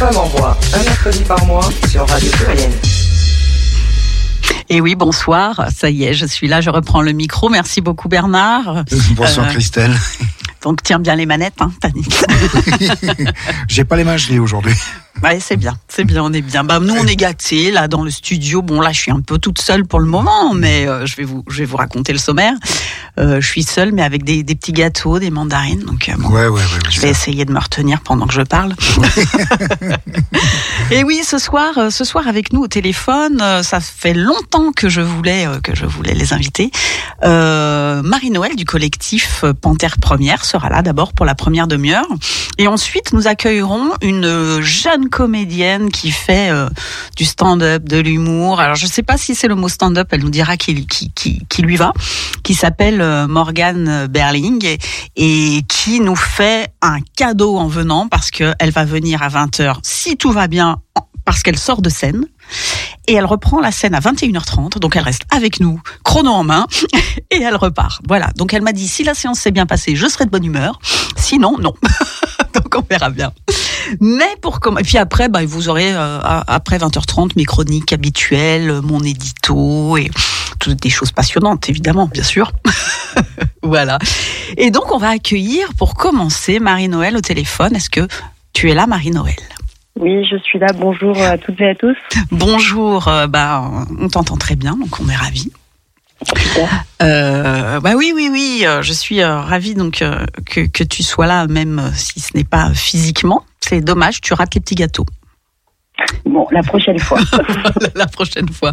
Femme en un mercredi par mois sur Radio Pluriel. Et oui, bonsoir. Ça y est, je suis là, je reprends le micro. Merci beaucoup Bernard. Bonsoir Euh, Christelle. Donc tiens bien les manettes, hein, Tanit. J'ai pas les mains gelées aujourd'hui. Ouais, c'est bien, c'est bien, on est bien. Bah nous on est gâtés là dans le studio. Bon là, je suis un peu toute seule pour le moment, mais euh, je vais vous, je vais vous raconter le sommaire. Euh, je suis seule, mais avec des, des petits gâteaux, des mandarines. Donc euh, bon, Ouais, ouais, Je vais essayer de me retenir pendant que je parle. Et oui, ce soir, euh, ce soir avec nous au téléphone, euh, ça fait longtemps que je voulais que je voulais les inviter. Euh, Marie-Noël du collectif Panthère Première sera là d'abord pour la première demi-heure, et ensuite nous accueillerons une jeune comédienne qui fait euh, du stand-up, de l'humour. Alors je sais pas si c'est le mot stand-up, elle nous dira qui, qui, qui, lui va, qui s'appelle euh, Morgane Berling et, et qui nous fait un cadeau en venant parce qu'elle va venir à 20h si tout va bien en- parce qu'elle sort de scène. Et elle reprend la scène à 21h30 donc elle reste avec nous chrono en main et elle repart. Voilà. Donc elle m'a dit si la séance s'est bien passée je serai de bonne humeur. Sinon non donc on verra bien mais pour comment et puis après bah, vous aurez euh, après 20h30 mes chroniques habituelles euh, mon édito et toutes des choses passionnantes évidemment bien sûr voilà et donc on va accueillir pour commencer Marie-Noël au téléphone est-ce que tu es là Marie-Noël Oui, je suis là. Bonjour à toutes et à tous. Bonjour, euh, bah, on t'entend très bien, donc on est ravis. Euh, bah oui, oui, oui, euh, je suis euh, ravie donc euh, que, que tu sois là, même si ce n'est pas physiquement. C'est dommage, tu rates les petits gâteaux Bon, la prochaine fois. la prochaine fois.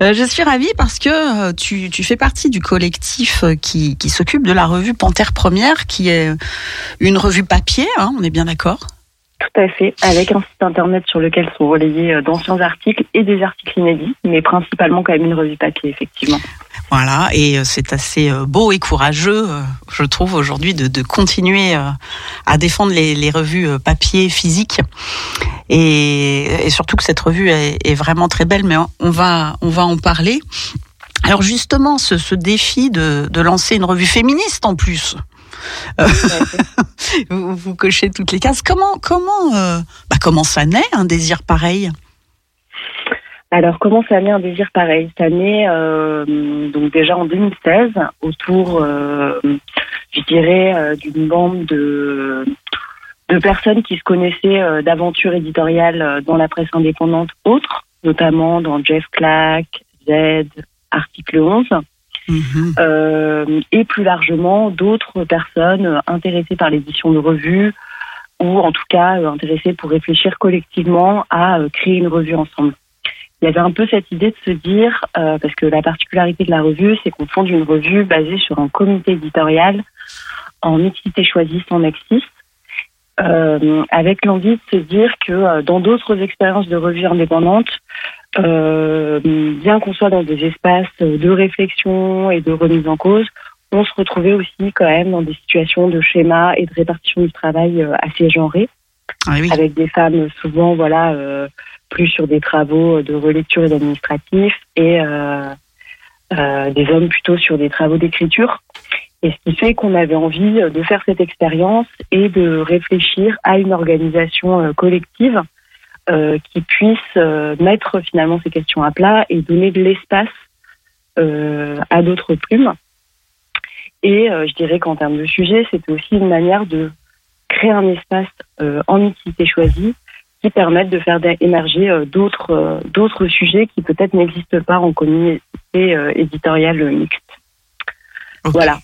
Je suis ravie parce que tu, tu fais partie du collectif qui, qui s'occupe de la revue Panthère Première, qui est une revue papier, hein, on est bien d'accord? Tout à fait. Avec un site internet sur lequel sont relayés d'anciens articles et des articles inédits, mais principalement quand même une revue papier, effectivement. Voilà, et euh, c'est assez euh, beau et courageux, euh, je trouve, aujourd'hui, de, de continuer à défendre les, les revues papier physiques. Et, et surtout que cette revue est, est vraiment très belle, mais on va, on va en parler. Alors justement, ce, ce défi de, de lancer une revue féministe en plus, euh, vous, vous cochez toutes les cases. Comment, comment, euh, bah, comment ça naît un désir pareil? Alors, comment ça naît un désir pareil Ça naît euh, donc déjà en 2016, autour, euh, je dirais, euh, d'une bande de, de personnes qui se connaissaient euh, d'aventures éditoriales euh, dans la presse indépendante autre, notamment dans Jeff Clack, Z, Article 11. Mhm. euh, et plus largement d'autres personnes intéressées par l'édition de revues ou en tout cas intéressées pour réfléchir collectivement à créer une revue ensemble. Il y avait un peu cette idée de se dire, euh, parce que la particularité de la revue, c'est qu'on fonde une revue basée sur un comité éditorial en mixité choisie sans mixiste, euh, avec l'envie de se dire que euh, dans d'autres expériences de revues indépendantes, euh, bien qu'on soit dans des espaces de réflexion et de remise en cause, on se retrouvait aussi quand même dans des situations de schéma et de répartition du travail assez genrées, Ah oui. avec des femmes souvent voilà plus sur des travaux de relecture et d'administratif et euh, euh, des hommes plutôt sur des travaux d'écriture. Et ce qui fait qu'on avait envie de faire cette expérience et de réfléchir à une organisation euh, collective qui puisse mettre finalement ces questions à plat et donner de l'espace à d'autres plumes. Et je dirais qu'en termes de sujet, c'était aussi une manière de créer un espace en mixité choisie qui permette de faire émerger euh, d'autres euh, d'autres sujets qui peut-être n'existent pas en communauté euh, éditoriale mixte. Voilà.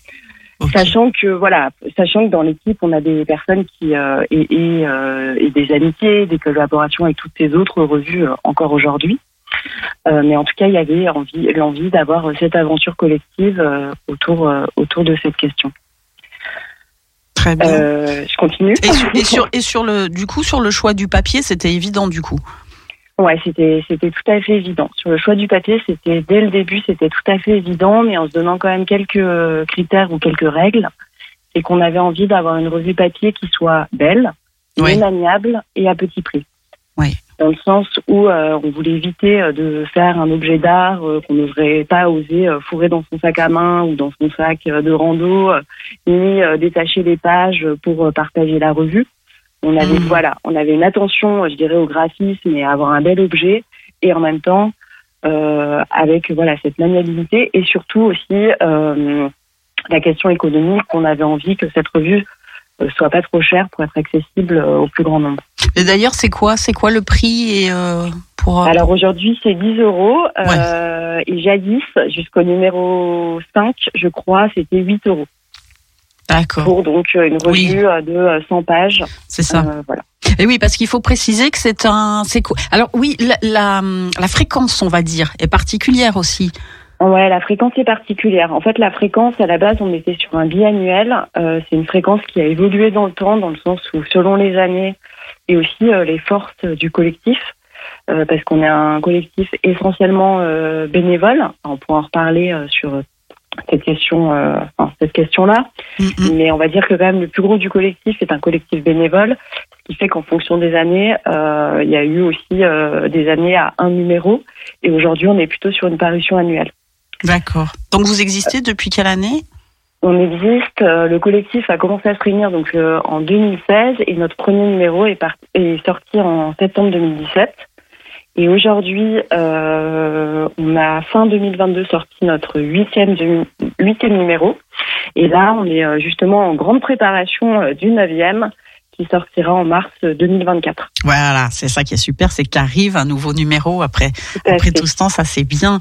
Sachant que voilà, sachant que dans l'équipe on a des personnes qui euh, et, et, euh, et des amitiés, des collaborations avec toutes ces autres revues encore aujourd'hui. Euh, mais en tout cas, il y avait envie, l'envie d'avoir cette aventure collective autour autour de cette question. Très bien. Euh, je continue. Et sur, et sur, et sur le, du coup, sur le choix du papier, c'était évident du coup. Ouais, c'était c'était tout à fait évident. Sur le choix du papier, c'était dès le début, c'était tout à fait évident, mais en se donnant quand même quelques euh, critères ou quelques règles. C'est qu'on avait envie d'avoir une revue papier qui soit belle, Oui. maniable et à petit prix. Oui. Dans le sens où euh, on voulait éviter euh, de faire un objet d'art euh, qu'on n'aurait pas osé euh, fourrer dans son sac à main ou dans son sac euh, de rando, ni euh, détacher les pages pour partager la revue. On avait Mhm. voilà, on avait une attention, je dirais, au graphisme et à avoir un bel objet, et en même temps euh, avec voilà cette maniabilité et surtout aussi euh, la question économique qu'on avait envie que cette revue soit pas trop chère pour être accessible euh, au plus grand nombre. Et d'ailleurs, c'est quoi, c'est quoi le prix et euh, pour euh, Alors aujourd'hui c'est 10 euros euh, et jadis jusqu'au numéro 5 je crois c'était 8 euros D'accord, pour donc euh, une Oui. revue euh, de euh, 100 pages. c'est ça. Euh, voilà. Et oui, parce qu'il faut préciser que c'est un, c'est quoi Alors oui, la, la, la fréquence, on va dire, est particulière aussi. Ouais, la fréquence est particulière. En fait, la fréquence, à la base, on était sur un biannuel. Euh, c'est une fréquence qui a évolué dans le temps, dans le sens où, selon les années et aussi euh, les forces du collectif, euh, parce qu'on est un collectif essentiellement euh, bénévole. On pourra en reparler euh, sur cette question, euh, enfin, cette question-là. Mhm. Mais on va dire que quand même le plus gros du collectif est un collectif bénévole, ce qui fait qu'en fonction des années, euh, il y a eu aussi euh, des années à un numéro, et aujourd'hui on est plutôt sur une parution annuelle. D'accord. Donc vous existez depuis quelle année? On existe, euh, le collectif a commencé à se réunir donc euh, en 2016 et notre premier numéro est, sorti en septembre 2017. Et aujourd'hui, euh, on a fin 2022 sorti notre huitième, numéro. Et là, on est justement en grande préparation du neuvième qui sortira en mars 2024. Voilà, c'est ça qui est super, c'est qu'arrive un nouveau numéro après Tout après ce temps, ça c'est bien.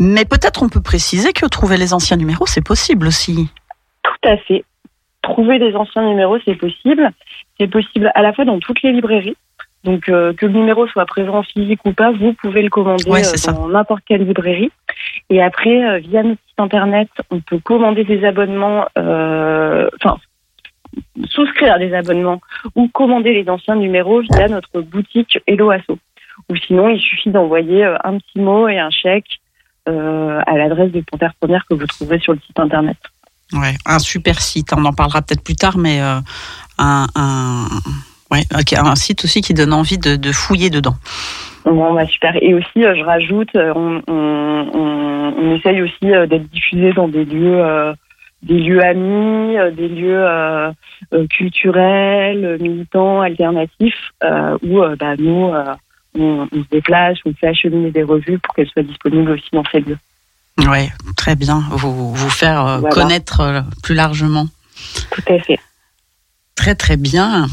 Mais peut-être on peut préciser que trouver les anciens numéros, c'est possible aussi. Tout à fait. Trouver des anciens numéros, c'est possible. C'est possible à la fois dans toutes les librairies. Donc, euh, que le numéro soit présent physique ou pas, vous pouvez le commander Ouais, euh, dans n'importe quelle librairie. Et après, euh, via notre site internet, on peut commander des abonnements, euh, enfin, souscrire des abonnements ou commander les anciens numéros via notre boutique Hello Asso. Ou sinon, il suffit d'envoyer euh, un petit mot et un chèque euh, à l'adresse de Panthère Première que vous trouverez sur le site internet. Ouais, un super site. On en parlera peut-être plus tard, mais euh, un, un, ouais, ok, un site aussi qui donne envie de, de fouiller dedans. Bon, bah super. Et aussi, je rajoute, on, on, on, on essaye aussi d'être diffusé dans des lieux, euh, des lieux amis, euh, des lieux euh, euh, culturels, militants, alternatifs, euh, où euh, bah, nous, on, on se déplace, on fait acheminer des revues pour qu'elles soient disponibles aussi dans ces lieux. Ouais, très bien. Vous vous faire Voilà. connaître plus largement. Tout à fait. Très très bien.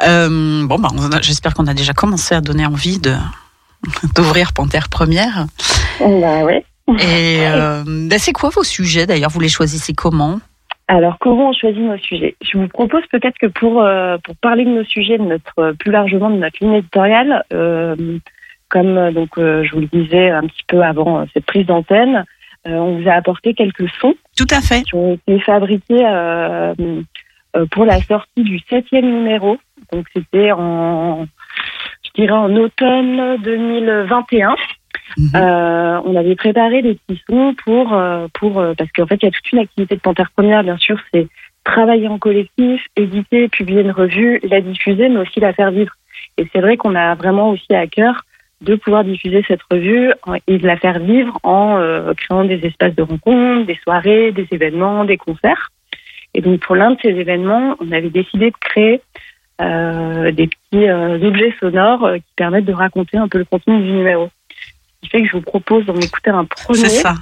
Bon, bah, j'espère qu'on a déjà commencé à donner envie de d'ouvrir Panthère Première. Bah ouais. Et euh, bah, c'est quoi vos sujets d'ailleurs? Vous les choisissez comment? Alors, comment on choisit nos sujets? Je vous propose peut-être que pour, euh, pour parler de nos sujets, de notre, euh, plus largement de notre ligne éditoriale, euh, comme donc je vous le disais un petit peu avant cette prise d'antenne, on vous a apporté quelques sons Tout à fait. qui ont été fabriqués pour la sortie du septième numéro. Donc c'était en, je dirais en automne 2021. Mhm. Euh, on avait préparé des petits sons pour, euh, pour euh, parce qu'en fait, il y a toute une activité de Panthère Première, bien sûr, c'est travailler en collectif, éditer, publier une revue, la diffuser, mais aussi la faire vivre. Et c'est vrai qu'on a vraiment aussi à cœur de pouvoir diffuser cette revue et de la faire vivre en euh, créant des espaces de rencontres, des soirées, des événements, des concerts. Et donc pour l'un de ces événements, on avait décidé de créer euh, des petits euh, objets sonores euh, qui permettent de raconter un peu le contenu du numéro. Qui fait que je vous propose d'en écouter un premier C'est ça.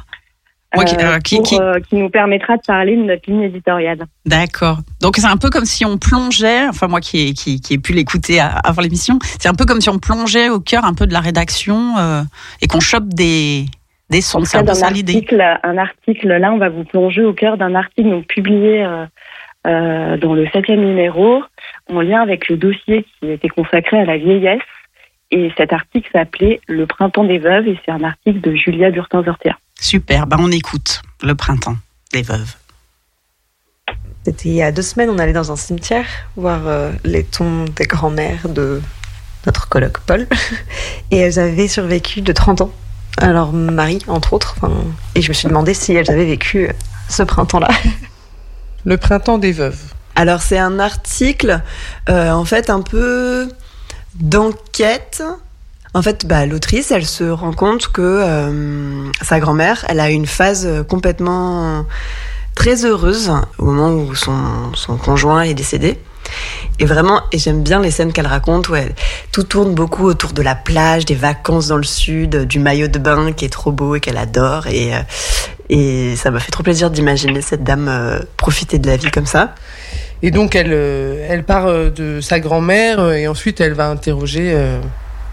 Euh, euh, qui- pour, qui- euh, qui nous permettra de parler de notre ligne éditoriale. D'accord. Donc c'est un peu comme si on plongeait, enfin moi qui ai, qui, qui ai pu l'écouter avant l'émission, c'est un peu comme si on plongeait au cœur un peu de la rédaction et qu'on chope des, des sons. C'est un peu ça l'idée. un article, là, on va vous plonger au cœur d'un article donc, publié dans le septième numéro, en lien avec le dossier qui était consacré à la vieillesse. Et cet article s'appelait Le printemps des veuves, et c'est un article de Julia Burtin-Zortea. Super, ben on écoute le printemps des veuves. C'était il y a deux semaines, on allait dans un cimetière voir euh, les tombes des grands-mères de notre coloc Paul. Et elles avaient survécu de 30 ans. Alors Marie, entre autres. Et je me suis demandé si elles avaient vécu ce printemps-là. Le printemps des veuves. Alors c'est un article euh, en fait un peu d'enquête. En fait, bah, l'autrice, elle se rend compte que euh, sa grand-mère, elle a une phase euh, complètement très heureuse au moment où son, son conjoint est décédé. Et vraiment, et j'aime bien les scènes qu'elle raconte où tout tourne beaucoup autour de la plage, des vacances dans le sud, du maillot de bain qui est trop beau et qu'elle adore. Et, euh, et ça m'a fait trop plaisir d'imaginer cette dame euh, profiter de la vie comme ça. Et donc elle, euh, elle part euh, de sa grand-mère euh, et ensuite elle va interroger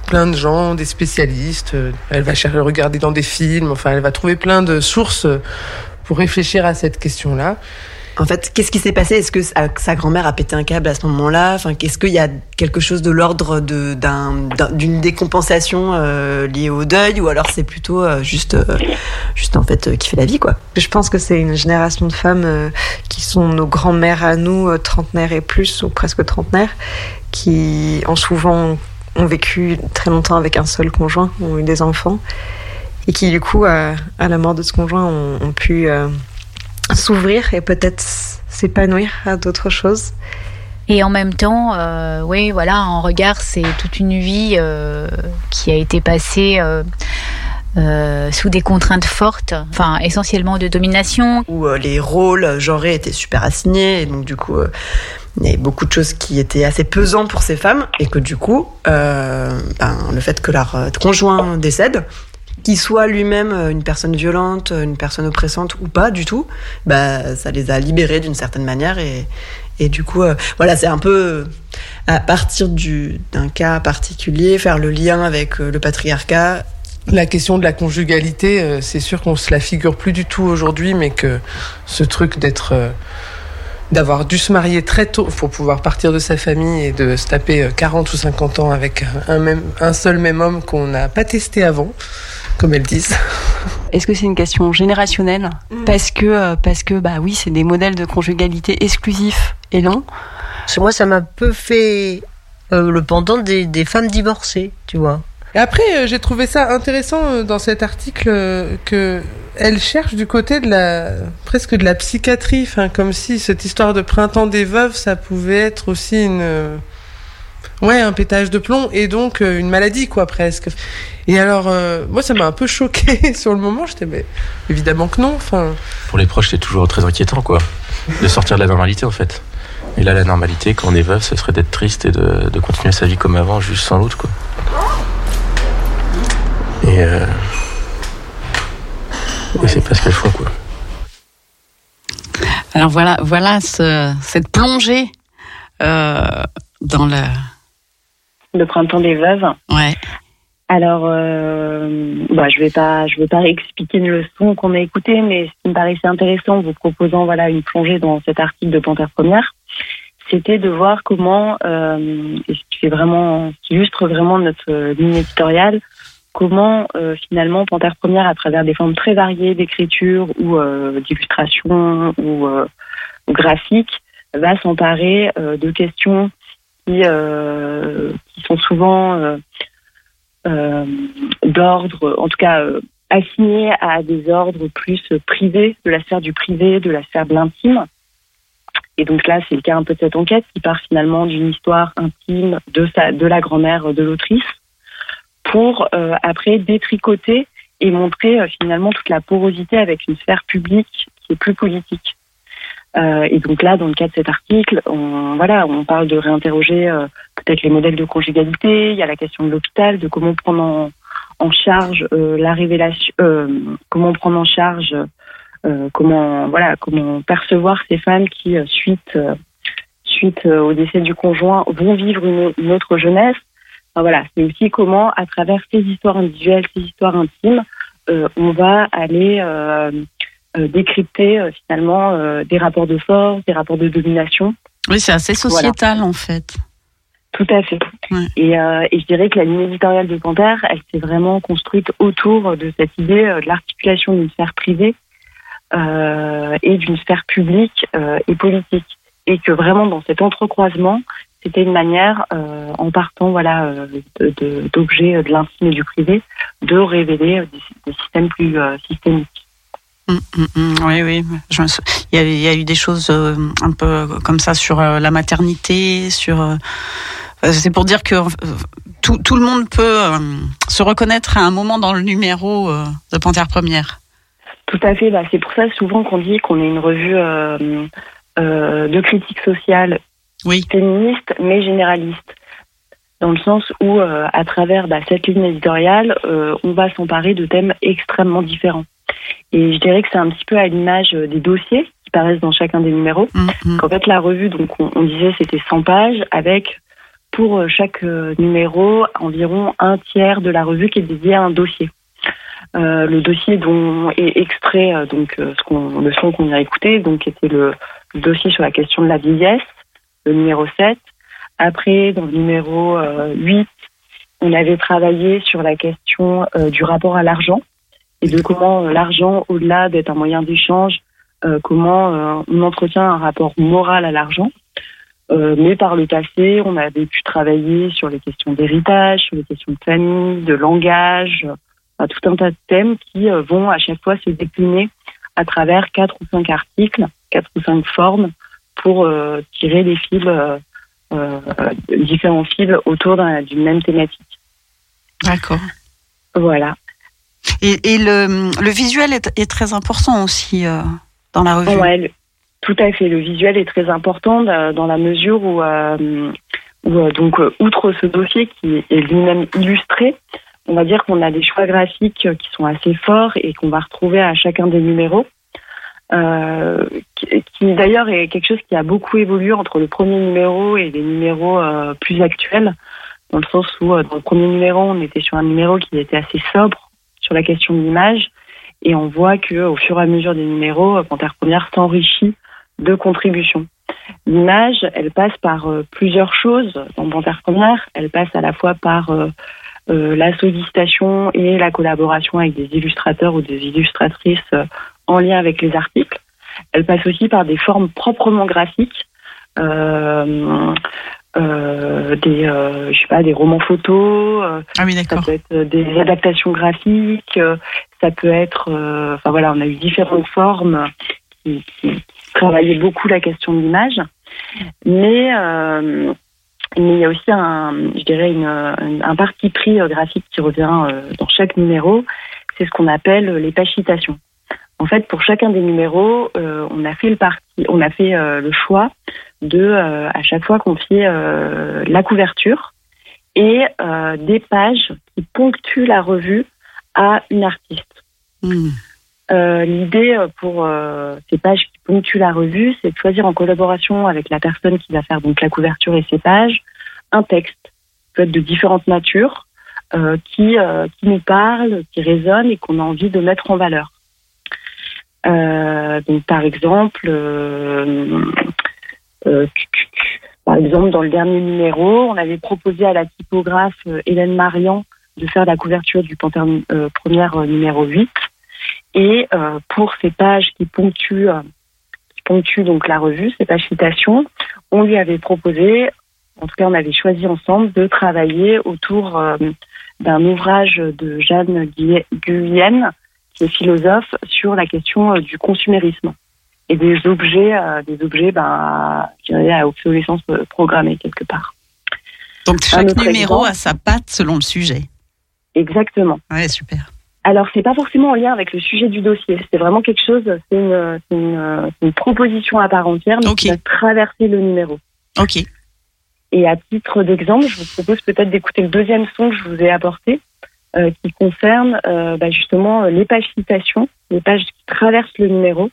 plein de gens, des spécialistes. Elle va chercher, regarder dans des films. Enfin, elle va trouver plein de sources pour réfléchir à cette question-là. En fait, qu'est-ce qui s'est passé? Est-ce que sa grand-mère a pété un câble à ce moment-là? Enfin, qu'est-ce qu'il y a quelque chose de l'ordre d'une décompensation euh, liée au deuil, ou alors c'est plutôt euh, juste, euh, juste en fait, euh, kiffer la vie, quoi? Je pense que c'est une génération de femmes qui sont nos grands-mères à nous, trentenaires et plus, ou presque trentenaires, qui ont souvent ont vécu très longtemps avec un seul conjoint, ont eu des enfants, et qui du coup, à, la mort de ce conjoint, ont, pu s'ouvrir et peut-être s'épanouir à d'autres choses. Et en même temps, euh, oui, voilà, en regard, c'est toute une vie euh, qui a été passée euh, euh, sous des contraintes fortes, enfin essentiellement de domination. Où euh, les rôles genrés étaient super assignés, et donc du coup, euh, il y avait beaucoup de choses qui étaient assez pesants pour ces femmes, et que du coup, euh, ben, le fait que leur conjoint décède, qu'il soit lui-même euh, une personne violente, euh, une personne oppressante ou pas du tout, bah, ça les a libérés d'une certaine manière et, et du coup, euh, voilà, c'est un peu à partir du- d'un cas particulier, faire le lien avec le patriarcat. La question de la conjugalité, c'est sûr qu'on se la figure plus du tout aujourd'hui, mais que ce truc d'être, d'avoir dû se marier très tôt pour pouvoir partir de sa famille et de se taper euh, 40 ou 50 ans avec un, même, un seul même homme qu'on n'a pas testé avant, comme elles disent. Est-ce que c'est une question générationnelle Parce que, euh, parce que, bah oui, c'est des modèles de conjugalité exclusifs et longs. Parce que moi, ça m'a un peu fait euh, le pendant des, des femmes divorcées, tu vois. Et après, euh, j'ai trouvé ça intéressant euh, dans cet article euh, que elle cherche du côté de la presque de la psychiatrie, enfin comme si cette histoire de printemps des veuves, ça pouvait être aussi une euh, ouais un pétage de plomb et donc euh, une maladie quoi presque. Et alors euh, moi ça m'a un peu choqué sur le moment. J'étais mais évidemment que non. Enfin Pour les proches, c'est toujours très inquiétant, quoi. De sortir de la normalité, en fait. Et là, la normalité, quand on est veuf, ce serait d'être triste et de, de continuer sa vie comme avant, juste sans l'autre, quoi. Et, euh... et c'est pas ce qu'elles font, quoi. Alors voilà, voilà ce- cette plongée euh, dans le. Le printemps des veuves. Ouais. Alors, euh, bah, je vais pas, je vais pas expliquer une leçon qu'on a écoutée, mais ce qui me paraissait intéressant en vous proposant voilà une plongée dans cet article de Panthère Première, c'était de voir comment, euh, et ce qui fait vraiment, qui illustre vraiment notre ligne éditoriale, comment euh, finalement Panthère Première, à travers des formes très variées d'écriture ou euh, d'illustration ou, euh, ou graphique, va s'emparer euh, de questions qui, euh, qui sont souvent euh, euh, d'ordre, en tout cas assignées à des ordres plus privés, de la sphère du privé, de la sphère de l'intime. Et donc là, c'est le cas un peu de cette enquête qui part finalement d'une histoire intime de, de la grand-mère de l'autrice pour après détricoter et montrer finalement toute la porosité avec une sphère publique qui est plus politique. Euh, et donc là, dans le cas de cet article, on, voilà, on parle de réinterroger euh, peut-être les modèles de conjugalité. Il y a la question de l'hôpital, de comment prendre en, charge euh, la révélation, euh, comment prendre en charge, euh, comment voilà, comment percevoir ces femmes qui suite suite au décès du conjoint vont vivre une, autre jeunesse. Enfin, voilà, c'est aussi comment, à travers ces histoires individuelles, ces histoires intimes, on va aller décrypter euh, finalement euh, des rapports de force, des rapports de domination. Oui, c'est assez sociétal en fait. Tout à fait. Et, euh, et je dirais que la ligne éditoriale de Panthère, elle s'est vraiment construite autour de cette idée euh, de l'articulation d'une sphère privée euh, et d'une sphère publique euh, et politique. Et que vraiment dans cet entrecroisement, c'était une manière, euh, en partant voilà euh, de- de- d'objets de, l'intime et du privé, de révéler euh, des, des systèmes plus euh, systémiques. Mm, mm, mm, oui, oui. Je me sou- il, y a, il y a eu des choses euh, un peu comme ça sur euh, la maternité, sur. euh, c'est pour dire que tout, tout le monde peut se reconnaître à un moment dans le numéro de Panthère Première. Tout à fait. Bah, c'est pour ça souvent qu'on dit qu'on est une revue de critique sociale oui. féministe mais généraliste. Dans le sens où, euh, à travers bah, cette ligne éditoriale, euh, on va s'emparer de thèmes extrêmement différents. Et je dirais que c'est un petit peu à l'image euh, des dossiers qui paraissent dans chacun des numéros. Mhm. Qu'en fait, la revue, donc on, on disait c'était 100 pages avec pour chaque numéro environ un tiers de la revue qui est dédié à un dossier. Euh, le dossier dont est extrait donc ce qu'on, le son qu'on vient écouter, donc était le dossier sur la question de la vieillesse, le numéro 7. Après, dans le numéro euh, 8, on avait travaillé sur la question euh, du rapport à l'argent et de comment euh, l'argent, au-delà d'être un moyen d'échange, euh, comment euh, on entretient un rapport moral à l'argent. Euh, mais par le passé, on avait pu travailler sur les questions d'héritage, sur les questions de famille, de langage, euh, enfin, tout un tas de thèmes qui euh, vont à chaque fois se décliner à travers quatre ou cinq articles, quatre ou cinq formes pour euh, tirer des fils, euh, euh, différents fils autour d'un- d'une même thématique. D'accord. Voilà. Et, et le, le visuel est, est très important aussi euh, dans la revue. Ouais, le- tout à fait. Le visuel est très important euh, dans la mesure où, euh, où, euh, donc, euh, outre ce dossier qui est lui-même illustré, on va dire qu'on a des choix graphiques euh, qui sont assez forts et qu'on va retrouver à chacun des numéros. Euh, qui, d'ailleurs est quelque chose qui a beaucoup évolué entre le premier numéro et les numéros euh, plus actuels, dans le sens où euh, dans le premier numéro, on était sur un numéro qui était assez sobre sur la question de l'image, et on voit que au fur et à mesure des numéros, Panthère Première s'enrichit de contributions. L'image, elle passe par plusieurs choses dans Panthère Première. Elle passe à la fois par la sollicitation et la collaboration avec des illustrateurs ou des illustratrices en lien avec les articles. Elle passe aussi par des formes proprement graphiques, euh, euh, des, euh, je sais pas, des romans photos. euh, Ah oui, ça peut être euh, des adaptations graphiques. euh, ça peut être, euh, enfin voilà, on a eu différentes formes qui, qui travaillaient beaucoup la question de l'image, mais euh, mais il y a aussi un, je dirais une, une- un parti pris graphique qui revient dans chaque numéro. C'est ce qu'on appelle les pages citations. En fait, pour chacun des numéros, euh, on a fait le parti, on a fait euh, le choix de euh, à chaque fois confier la couverture et des pages qui ponctuent la revue à une artiste. Hmm. Euh, L'idée pour euh, ces pages qui ponctuent la revue, c'est de choisir en collaboration avec la personne qui va faire donc la couverture et ces pages un texte, peut être de différentes natures, euh, qui qui nous parle, qui résonne et qu'on a envie de mettre en valeur. Euh, donc par exemple, euh, euh, par exemple dans le dernier numéro, on avait proposé à la typographe Hélène Marian de faire la couverture du Panthère première numéro 8. Et euh, pour ces pages qui ponctuent, qui ponctuent donc la revue, ces pages citations, on lui avait proposé, en tout cas on avait choisi ensemble, de travailler autour d'un ouvrage de Jeanne Guy- Guyenne, qui est philosophe, sur la question euh, du consumérisme et des objets, euh, des objets, ben, à obsolescence euh, programmée quelque part. Donc chaque numéro exemple. a sa patte selon le sujet. Exactement. Ouais, super. Alors, c'est pas forcément en lien avec le sujet du dossier. C'est vraiment quelque chose, c'est une, proposition à part entière, mais qui va traverser le numéro. Ok. Et à titre d'exemple, je vous propose peut-être d'écouter le deuxième son que je vous ai apporté, euh, qui concerne euh, bah, justement euh, les pages citations, les pages qui traversent le numéro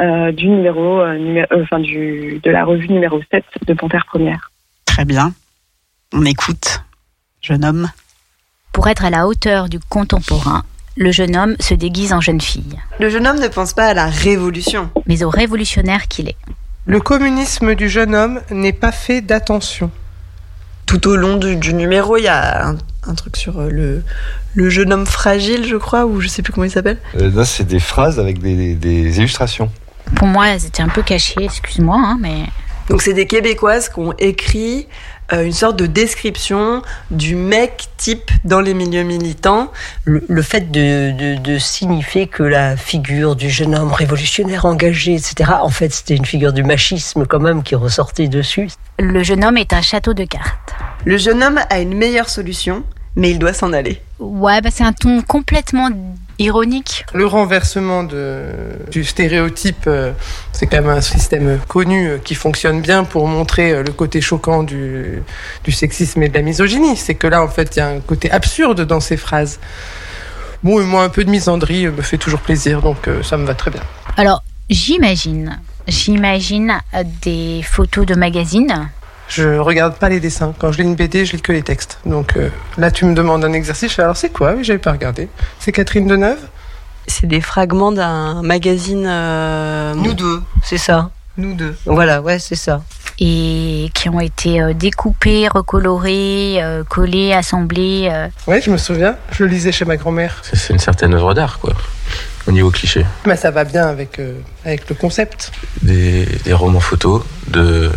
euh, du numéro, euh, numé- euh, enfin du de la revue numéro 7 de Panthère Première. Très bien. On écoute. Jeune homme. Pour être à la hauteur du contemporain, le jeune homme se déguise en jeune fille, Le jeune homme ne pense pas à la révolution. mais au révolutionnaire qu'il est. Le communisme du jeune homme n'est pas fait d'attention. Tout au long du, du numéro, il y a un, un truc sur euh, le, le jeune homme fragile, je crois, ou je sais plus comment il s'appelle. Euh, là, c'est des phrases avec des, des illustrations. Pour moi, c'était un peu caché, excuse-moi, hein, mais Donc c'est des Québécoises qui ont écrit euh, une sorte de description du mec type dans les milieux militants. Le, le fait de, de, de signifier que la figure du jeune homme révolutionnaire engagé, etc., en fait, c'était une figure du machisme quand même qui ressortait dessus. le jeune homme est un château de cartes. Le jeune homme a une meilleure solution, mais il doit s'en aller. Ouais, bah c'est un ton complètement ironique. Le renversement de, du stéréotype, euh, c'est quand même un système connu euh, qui fonctionne bien pour montrer euh, le côté choquant du, du sexisme et de la misogynie. C'est que là, en fait, il y a un côté absurde dans ces phrases. Bon, et moi, un peu de misandrie me fait toujours plaisir, donc ça me va très bien. Alors, j'imagine, j'imagine des photos de magazines je regarde pas les dessins. Quand je lis une BD, je lis que les textes. Donc euh, là, tu me demandes un exercice. Je fais, alors c'est quoi? Oui, j'avais pas regardé. C'est Catherine Deneuve? C'est des fragments d'un magazine. euh, Nous deux, c'est ça. Nous deux. Voilà, ouais, c'est ça. et qui ont été euh, découpés, recolorés, euh, collés, assemblés. euh. Ouais, je me souviens. Je le lisais chez ma grand-mère. C'est c'est une certaine œuvre d'art, quoi, au niveau cliché. Mais ça va bien avec, euh, avec le concept. Des, des romans photos de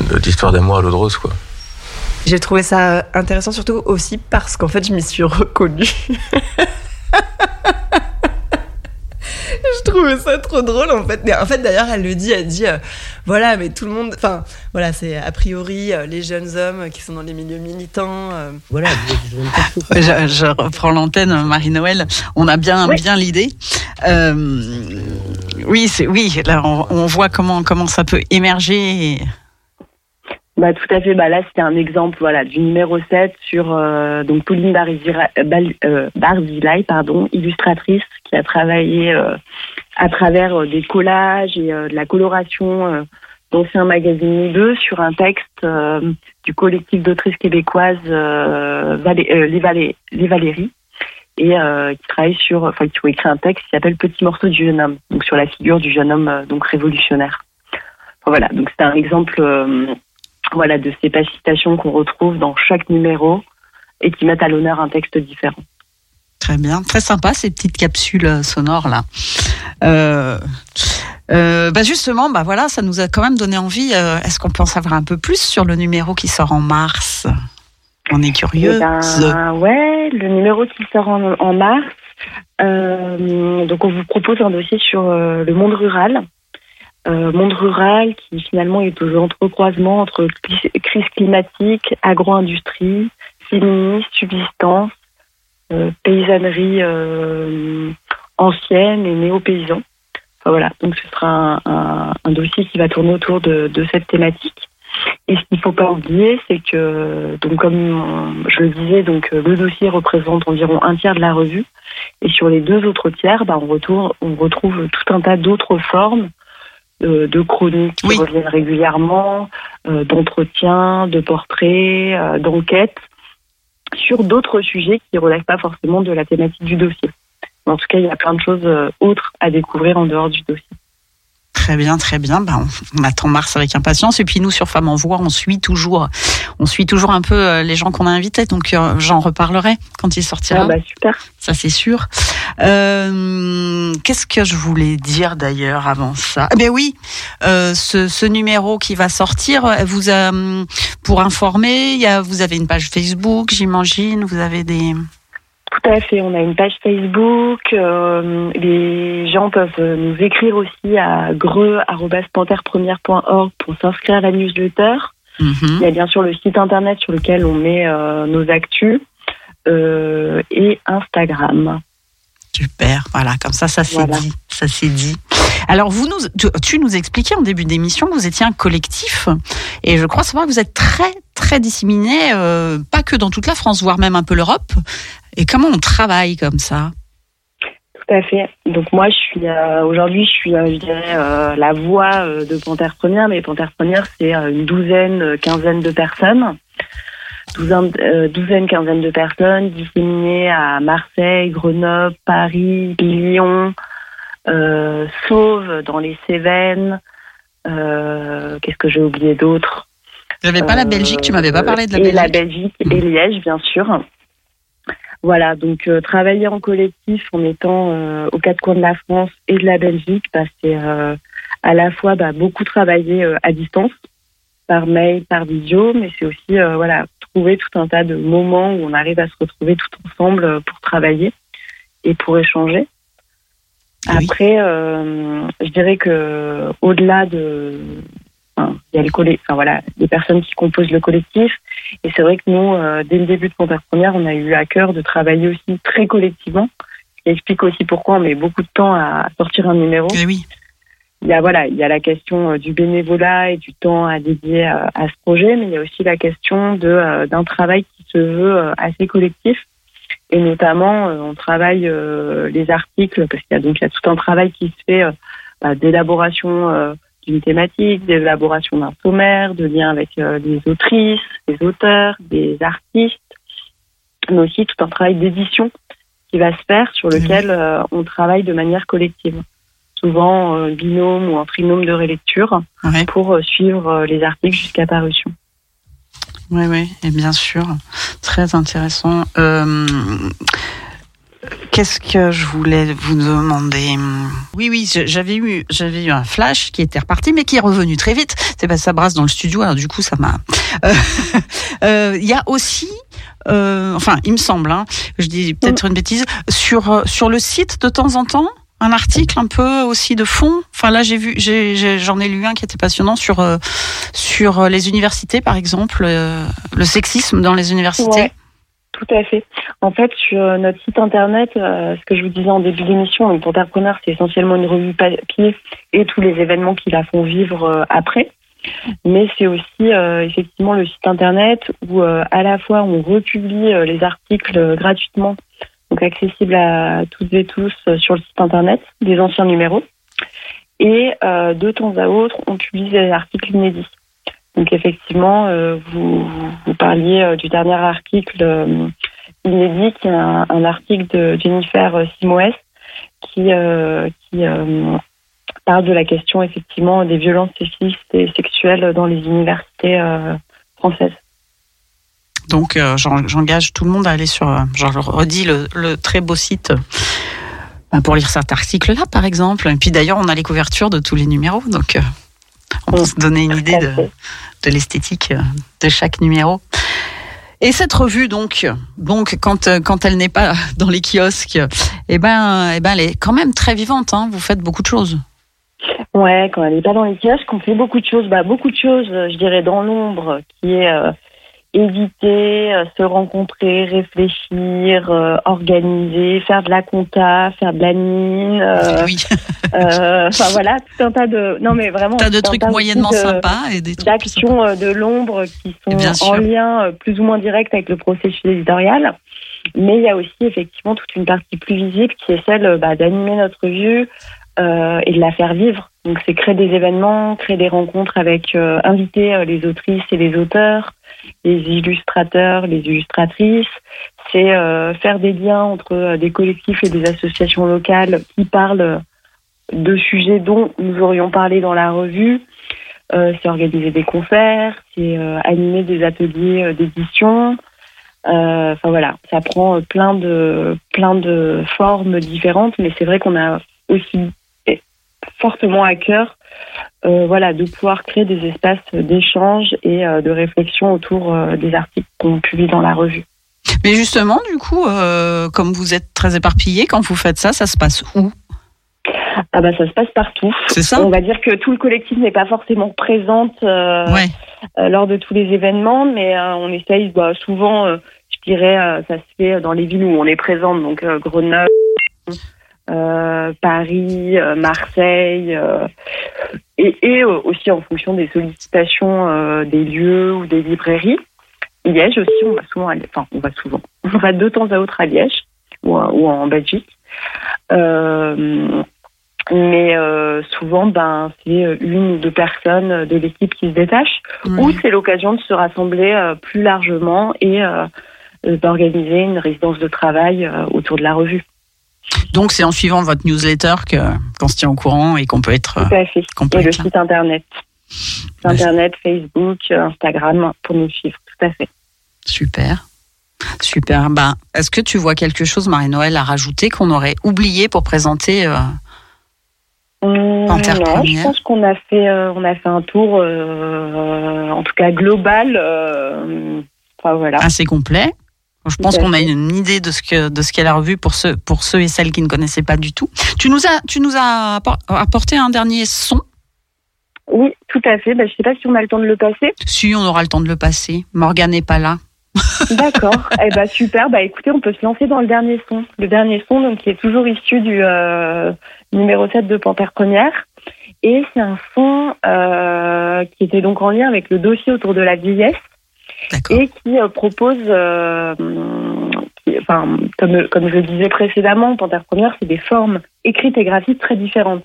de- d'histoire d'amour à l'eau de rose, quoi. J'ai trouvé ça euh, intéressant surtout aussi parce qu'en fait je m'y suis reconnue. je trouvais ça trop drôle en fait. Mais en fait d'ailleurs elle le dit, elle dit euh, voilà mais tout le monde, enfin voilà c'est a priori euh, les jeunes hommes qui sont dans les milieux militants. euh, Voilà. Je, je reprends l'antenne, Marie-Noël. On a bien, bien l'idée. Euh, oui, c'est oui. Là, on, on voit comment comment ça peut émerger. et- Bah, tout à fait. Bah, là, c'était un exemple voilà, du numéro 7 sur euh, donc Pauline Barzila- euh, Barzilai, pardon, illustratrice, qui a travaillé euh, à travers euh, des collages et euh, de la coloration euh, d'anciens magazines Nous deux sur un texte du collectif d'autrices québécoises Valé- les, Valé- les Valéries et euh, qui travaille sur, enfin qui ont écrit un texte qui s'appelle Petit morceau du jeune homme, donc sur la figure du jeune homme euh, donc révolutionnaire. Voilà, donc c'est un exemple euh, voilà, de ces pacifications qu'on retrouve dans chaque numéro et qui mettent à l'honneur un texte différent. Très bien, très sympa ces petites capsules euh, sonores là. Euh, euh, bah justement, bah voilà, ça nous a quand même donné envie. euh, Est-ce qu'on peut en savoir un peu plus sur le numéro qui sort en mars? On est curieux. Eh ben, ouais, le numéro qui sort en, en mars. donc, on vous propose un dossier sur le monde rural. Euh, monde rural qui finalement est aux entrecroisements entre crise climatique, agro-industrie, féminisme, subsistance, euh, paysannerie euh, ancienne et néo-paysan. Enfin, voilà, donc ce sera un, un- un dossier qui va tourner autour de, de cette thématique. Et ce qu'il ne faut pas oublier, c'est que, donc comme je le disais, donc le dossier représente environ un tiers de la revue, et sur les deux autres tiers, bah, on, retourne, on retrouve tout un tas d'autres formes euh, de chroniques qui reviennent régulièrement, euh, d'entretiens, de portraits, euh, d'enquêtes sur d'autres sujets qui ne relèvent pas forcément de la thématique du dossier. En tout cas, il y a plein de choses autres à découvrir en dehors du dossier. Très bien, très bien. Ben, on, on attend mars avec impatience. Et puis nous, sur Femmes en Voix, on suit toujours, on suit toujours un peu euh, les gens qu'on a invités. Donc euh, j'en reparlerai quand il sortira. Ah bah, super. Ça c'est sûr. Euh, Qu'est-ce que je voulais dire d'ailleurs avant ça? Eh Ben oui, euh, ce, ce numéro qui va sortir, vous a, pour informer, il y a, vous avez une page Facebook, j'imagine. Vous avez des Tout à fait. On a une page Facebook. euh, les gens peuvent euh, nous écrire aussi à greux.panthèrepremière.org pour s'inscrire à la newsletter. Il y a bien sûr le site internet sur lequel on met euh, nos actus euh, et Instagram. Super, voilà, comme ça, ça s'est Voilà. dit, ça s'est dit. Alors, vous nous, tu, nous expliquais en début d'émission que vous étiez un collectif, et je crois savoir que vous êtes très, très disséminés, euh, pas que dans toute la France, voire même un peu l'Europe. Et comment on travaille comme ça? Tout à fait. Donc moi, je suis euh, aujourd'hui, je suis, euh, dirais, la voix de Panthère Première, mais Panthère Première, c'est une douzaine, quinzaine de personnes, douzaine, douzaine, quinzaine de personnes disséminées à Marseille, Grenoble, Paris, Lyon, euh, Sauve dans les Cévennes. euh, Qu'est-ce que j'ai oublié d'autre Il n'y avait pas la Belgique, tu m'avais pas parlé de la et Belgique. la Belgique et Liège, bien sûr. Voilà, donc euh, travailler en collectif en étant euh, aux quatre coins de la France et de la Belgique, bah, c'est euh, à la fois bah, beaucoup travailler euh, à distance, par mail, par visio, mais c'est aussi euh, voilà trouver tout un tas de moments où on arrive à se retrouver tout ensemble euh, pour travailler et pour échanger. Après, euh, je dirais que au-delà de, enfin, il y a le collectif, enfin voilà, les personnes qui composent le collectif, et c'est vrai que nous, euh, dès le début de Panthère Première, on a eu à cœur de travailler aussi très collectivement, qui explique aussi pourquoi on met beaucoup de temps à sortir un numéro. Eh oui. Il y a voilà, il y a la question euh, du bénévolat et du temps à dédier à, à ce projet, mais il y a aussi la question de euh, d'un travail qui se veut assez collectif. Et notamment, euh, on travaille euh, les articles parce qu'il y a donc il y a tout un travail qui se fait euh, bah, d'élaboration d'une thématique, d'élaboration d'un sommaire, de lien avec les autrices, les auteurs, des artistes, mais aussi tout un travail d'édition qui va se faire sur lequel euh, on travaille de manière collective, souvent euh, binôme ou en trinôme de relecture Ouais. pour euh, suivre les articles jusqu'à parution. Oui, oui, et bien sûr, très intéressant. Euh, Qu'est-ce que je voulais vous demander? Oui, oui, j'avais eu, j'avais eu un flash qui était reparti, mais qui est revenu très vite. C'est parce que ça brasse dans le studio, alors du coup, ça m'a. Euh, euh, Il y a aussi, euh, enfin, il me semble, hein, je dis peut-être une bêtise, sur euh, sur le site de temps en temps. Un article un peu aussi de fond. Enfin là, j'ai vu, j'en ai, lu un qui était passionnant sur euh, sur euh, les universités, par exemple, euh, le sexisme dans les universités. Ouais, tout à fait. En fait, sur notre site internet, ce que je vous disais en début d'émission, donc Entrepreneur, c'est essentiellement une revue papier et tous les événements qui la font vivre après. Mais c'est aussi effectivement le site internet où à la fois on republie les articles gratuitement, donc accessibles à toutes et tous euh, sur le site internet, des anciens numéros. Et euh, de temps à autre, on publie des articles inédits. Donc effectivement, euh, vous, parliez du dernier article inédit, qui est un, article de Jennifer Simoes, qui, parle de la question effectivement des violences sexistes et sexuelles dans les universités françaises. Donc euh, j'en- j'engage tout le monde à aller sur, euh, je redis, le, le très beau site euh, ben, pour lire cet article-là, par exemple. Et puis d'ailleurs, on a les couvertures de tous les numéros, donc euh, on peut se donner une idée de, de l'esthétique de chaque numéro. Et cette revue, donc, donc quand, quand elle n'est pas dans les kiosques, eh ben, eh ben, elle est quand même très vivante. Hein, vous faites beaucoup de choses. Ouais, quand elle n'est pas dans les kiosques, on fait beaucoup de choses. Bah, beaucoup de choses, je dirais, dans l'ombre, qui est éviter, euh, se rencontrer, réfléchir, euh, organiser, faire de la compta, faire de la mine. euh, euh, Enfin voilà, tout un tas de. Non mais vraiment. Tas de trucs tas moyennement de- sympas et des trucs d'actions euh, de l'ombre qui sont en lien euh, plus ou moins direct avec le processus éditorial. Mais il y a aussi effectivement toute une partie plus visible qui est celle bah, d'animer notre vue euh, et de la faire vivre. Donc c'est créer des événements, créer des rencontres avec euh, inviter les autrices et les auteurs, les illustrateurs, les illustratrices. C'est euh, faire des liens entre euh, des collectifs et des associations locales qui parlent de sujets dont nous aurions parlé dans la revue. Euh, c'est organiser des concerts, c'est animer des ateliers d'édition. Enfin voilà, ça prend plein de plein de formes différentes, mais c'est vrai qu'on a aussi eh, fortement à cœur, euh, voilà, de pouvoir créer des espaces d'échange et euh, de réflexion autour euh, des articles qu'on publie dans la revue. Mais justement, du coup, comme vous êtes très éparpillé, quand vous faites ça, ça se passe où? Ah bah ça se passe partout. C'est ça? On va dire que tout le collectif n'est pas forcément présente lors de tous les événements, mais on essaye bah, souvent, je dirais, ça se fait dans les villes où on est présente, donc Grenoble, Paris, euh, Marseille, euh, et, et euh, aussi en fonction des sollicitations euh, des lieux ou des librairies. Liège aussi, on va souvent, à enfin on va souvent, on va de temps à autre à Liège ou, à- ou en Belgique. Euh, mais euh, souvent, ben, c'est une ou deux personnes de l'équipe qui se détachent, ou c'est l'occasion de se rassembler euh, plus largement et euh, euh, d'organiser une résidence de travail euh, autour de la revue. Donc c'est en suivant votre newsletter qu'on se tient au courant et qu'on peut être. Tout à fait. peut Et le être site internet. Site internet, Facebook, Instagram, pour nous suivre. Tout à fait. Super. Super. Ben, est-ce que tu vois quelque chose, Marie-Noël, à rajouter qu'on aurait oublié pour présenter euh, Hum, non, je pense qu'on a fait, euh, on a fait un tour, euh, en tout cas global. euh, enfin voilà. assez complet Je pense qu'on a une idée de ce que de ce qu'est la revue pour ceux pour ceux et celles qui ne connaissaient pas du tout. Tu nous as tu nous as appor- apporté un dernier son? Oui, tout à fait. Ben, je sais pas si on a le temps de le passer. Si on aura le temps de le passer. Morgane n'est pas là. D'accord. eh ben super. Bah écoutez, on peut se lancer dans le dernier son. Le dernier son, donc qui est toujours issu du euh, numéro 7 de Panthère Première. Et c'est un son euh, qui était donc en lien avec le dossier autour de la vieillesse et qui euh, propose, euh, qui- enfin comme comme je le disais précédemment, Panthère Première, c'est des formes écrites et graphiques très différentes.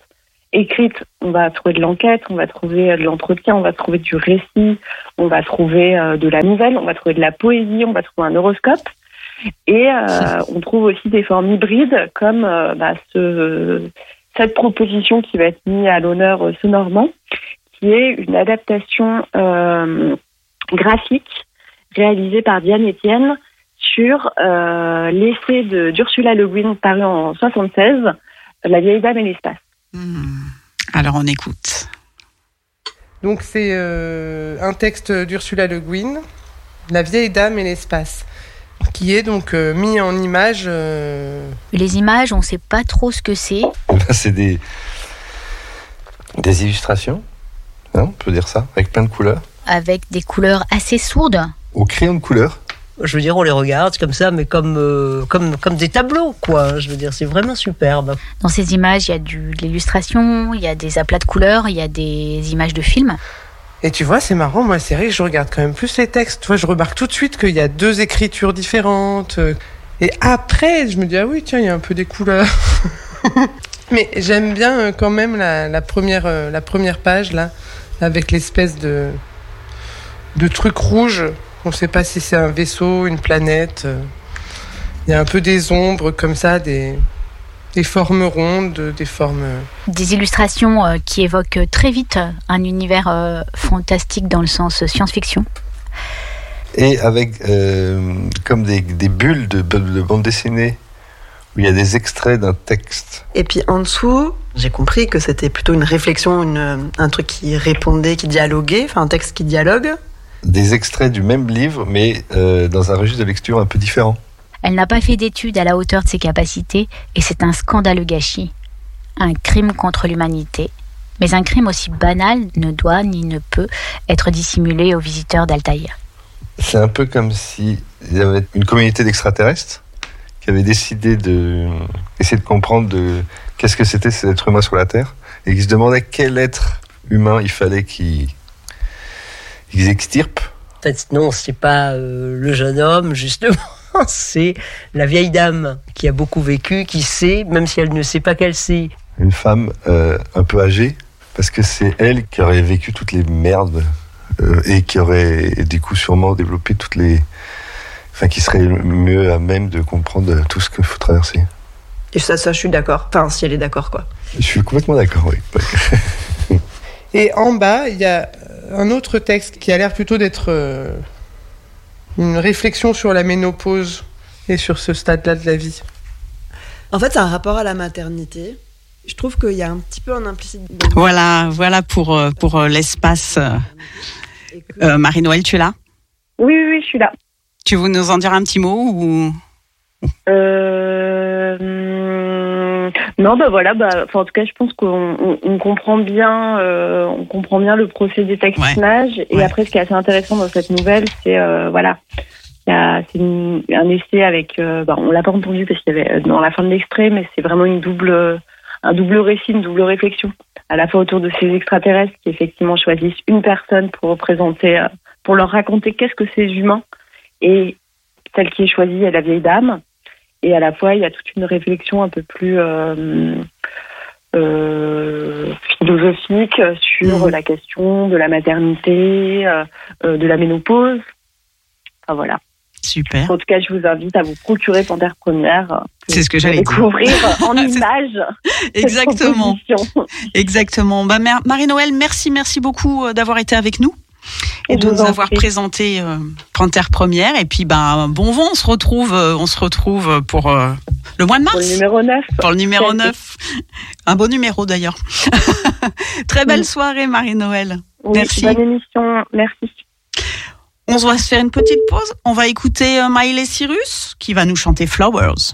Écrite, on va trouver de l'enquête, on va trouver euh, de l'entretien, on va trouver du récit, on va trouver de la nouvelle, on va trouver de la poésie, on va trouver un horoscope. Et euh, on trouve aussi des formes hybrides comme euh, bah, ce, cette proposition qui va être mise à l'honneur euh, sonorement, qui est une adaptation euh, graphique réalisée par Diane Etienne sur euh, l'essai de- d'Ursula Le Guin paru en 76, La vieille dame et l'espace. Alors on écoute. Donc c'est euh, un texte d'Ursula Le Guin, La vieille dame et l'espace, qui est donc euh, mis en image. euh, Les images, on ne sait pas trop ce que c'est. Là, c'est des, des illustrations, hein, on peut dire ça, avec plein de couleurs, avec des couleurs assez sourdes. au crayon de couleur. Je veux dire, on les regarde comme ça, mais comme, euh, comme, comme des tableaux, quoi. Je veux dire, c'est vraiment superbe. Dans ces images, il y a du, de l'illustration, il y a des aplats de couleurs, il y a des images de films. Et tu vois, c'est marrant, moi, c'est vrai que je regarde quand même plus les textes. Tu vois, je remarque tout de suite qu'il y a deux écritures différentes. euh, Et après, je me dis, ah oui, tiens, il y a un peu des couleurs. Mais j'aime bien euh, quand même la, la première, la première page, là, avec l'espèce de, de truc rouge. On ne sait pas si c'est un vaisseau, une planète. euh. Il y a un peu des ombres comme ça, des, des formes rondes, des formes. euh, Des illustrations euh, qui évoquent très vite un univers euh, fantastique dans le sens science-fiction. Et avec euh, comme des, des bulles de, de bande dessinée, où il y a des extraits d'un texte. Et puis en dessous, j'ai compris que c'était plutôt une réflexion, une, un truc qui répondait, qui dialoguait, enfin un texte qui dialogue. Des extraits du même livre, mais euh, dans un registre de lecture un peu différent. Elle n'a pas fait d'études à la hauteur de ses capacités et c'est un scandaleux gâchis. Un crime contre l'humanité. Mais un crime aussi banal ne doit ni ne peut être dissimulé aux visiteurs d'Altaïr. C'est un peu comme si il y avait une communauté d'extraterrestres qui avait décidé de essayer de comprendre de qu'est-ce que c'était ces êtres humains sur la Terre et qui se demandait quel être humain il fallait qu'ils qu'ils extirpent. En fait, non, c'est pas euh, le jeune homme, justement. C'est la vieille dame qui a beaucoup vécu, qui sait, même si elle ne sait pas qu'elle sait. Une femme euh, un peu âgée parce que c'est elle qui aurait vécu toutes les merdes euh, et qui aurait du coup sûrement développé toutes les enfin qui serait mieux à même de comprendre tout ce qu'il faut traverser. Et ça, ça, je suis d'accord. Enfin, si elle est d'accord, quoi. Je suis complètement d'accord, oui. Et en bas, il y a un autre texte qui a l'air plutôt d'être euh, une réflexion sur la ménopause et sur ce stade-là de la vie. En fait, c'est un rapport à la maternité. Je trouve qu'il y a un petit peu un implicite. Voilà, voilà pour, euh, pour euh, l'espace. euh. Marie-Noël, tu es là? Oui, oui, oui, je suis là. Tu veux nous en dire un petit mot ou? Euh, hum, non, bah voilà, bah, en tout cas, je pense qu'on on, on comprend bien, euh, on comprend bien le procédé textinage. Et après, ce qui est assez intéressant dans cette nouvelle, c'est euh, voilà, c'est un essai avec, euh, bah, on l'a pas entendu parce qu'il y avait dans la fin de l'extrait, mais c'est vraiment une double, un double récit, une double réflexion, à la fois autour de ces extraterrestres qui effectivement choisissent une personne pour représenter, euh, pour leur raconter qu'est-ce que ces humains, et celle qui est choisie est la vieille dame. Et à la fois, il y a toute une réflexion un peu plus euh, euh, philosophique sur la question de la maternité, euh, de la ménopause. Enfin voilà. Super. En tout cas, je vous invite à vous procurer Panthère Première. C'est ce que pour j'allais découvrir en images. Exactement. Exactement. Bah, Mar- Marie-Noël, merci, merci beaucoup d'avoir été avec nous et de nous avoir présenté euh, Panthère Première. Et puis, ben, bon vent, on se retrouve, euh, on se retrouve pour euh, le mois de mars. Pour le numéro 9. Pour le numéro Tout à fait. 9. Un beau numéro d'ailleurs. Très belle soirée, Marie-Noël. Oui, Merci. Bonne émission. Merci. On va se faire une petite pause. On va écouter euh, Miley Cyrus qui va nous chanter Flowers.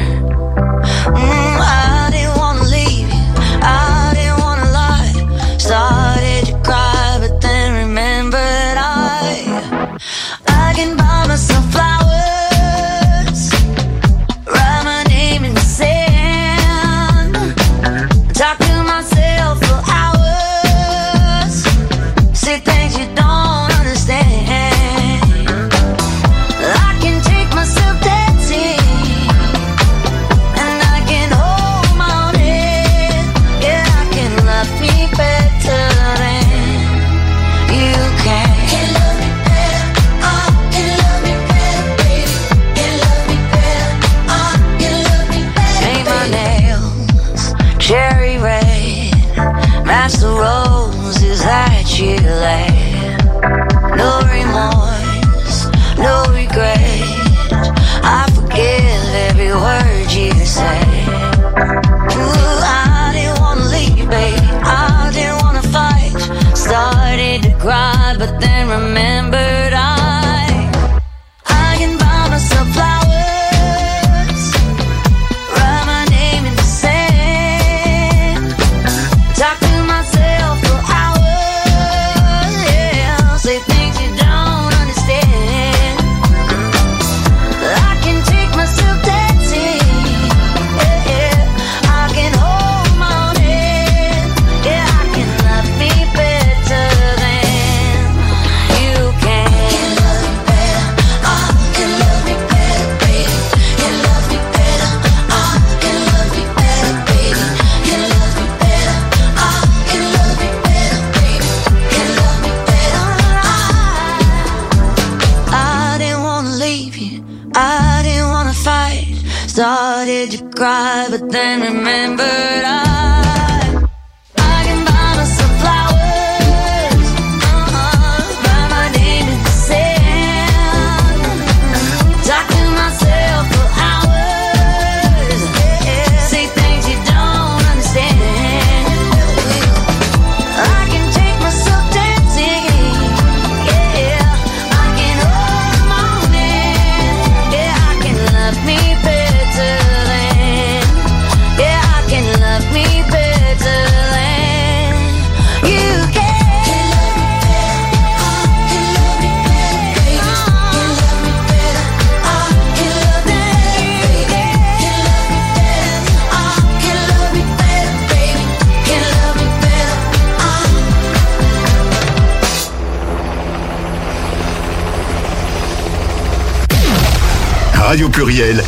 Radio Pluriel,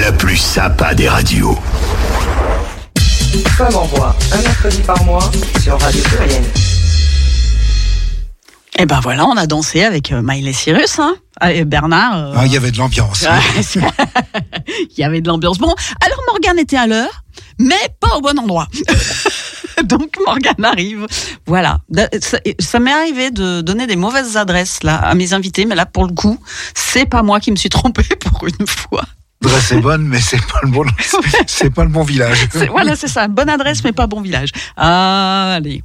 la plus sympa des radios. Femme en voix, un mercredi par mois sur Radio Pluriel. Et ben voilà, on a dansé avec euh, Miley Cyrus, hein. Ah, et Bernard. euh, Ah, il y avait de l'ambiance. Il y avait de l'ambiance. Bon, alors Morgane était à l'heure, mais pas au bon endroit. Donc Morgane arrive. Voilà. Ça, ça m'est arrivé de donner des mauvaises adresses là à mes invités, mais là pour le coup, c'est pas moi qui me suis trompée pour une fois. L'adresse est bonne, mais c'est pas le bon, c'est pas le bon village. C'est- Voilà, c'est ça. Bonne adresse, mais pas bon village. Allez.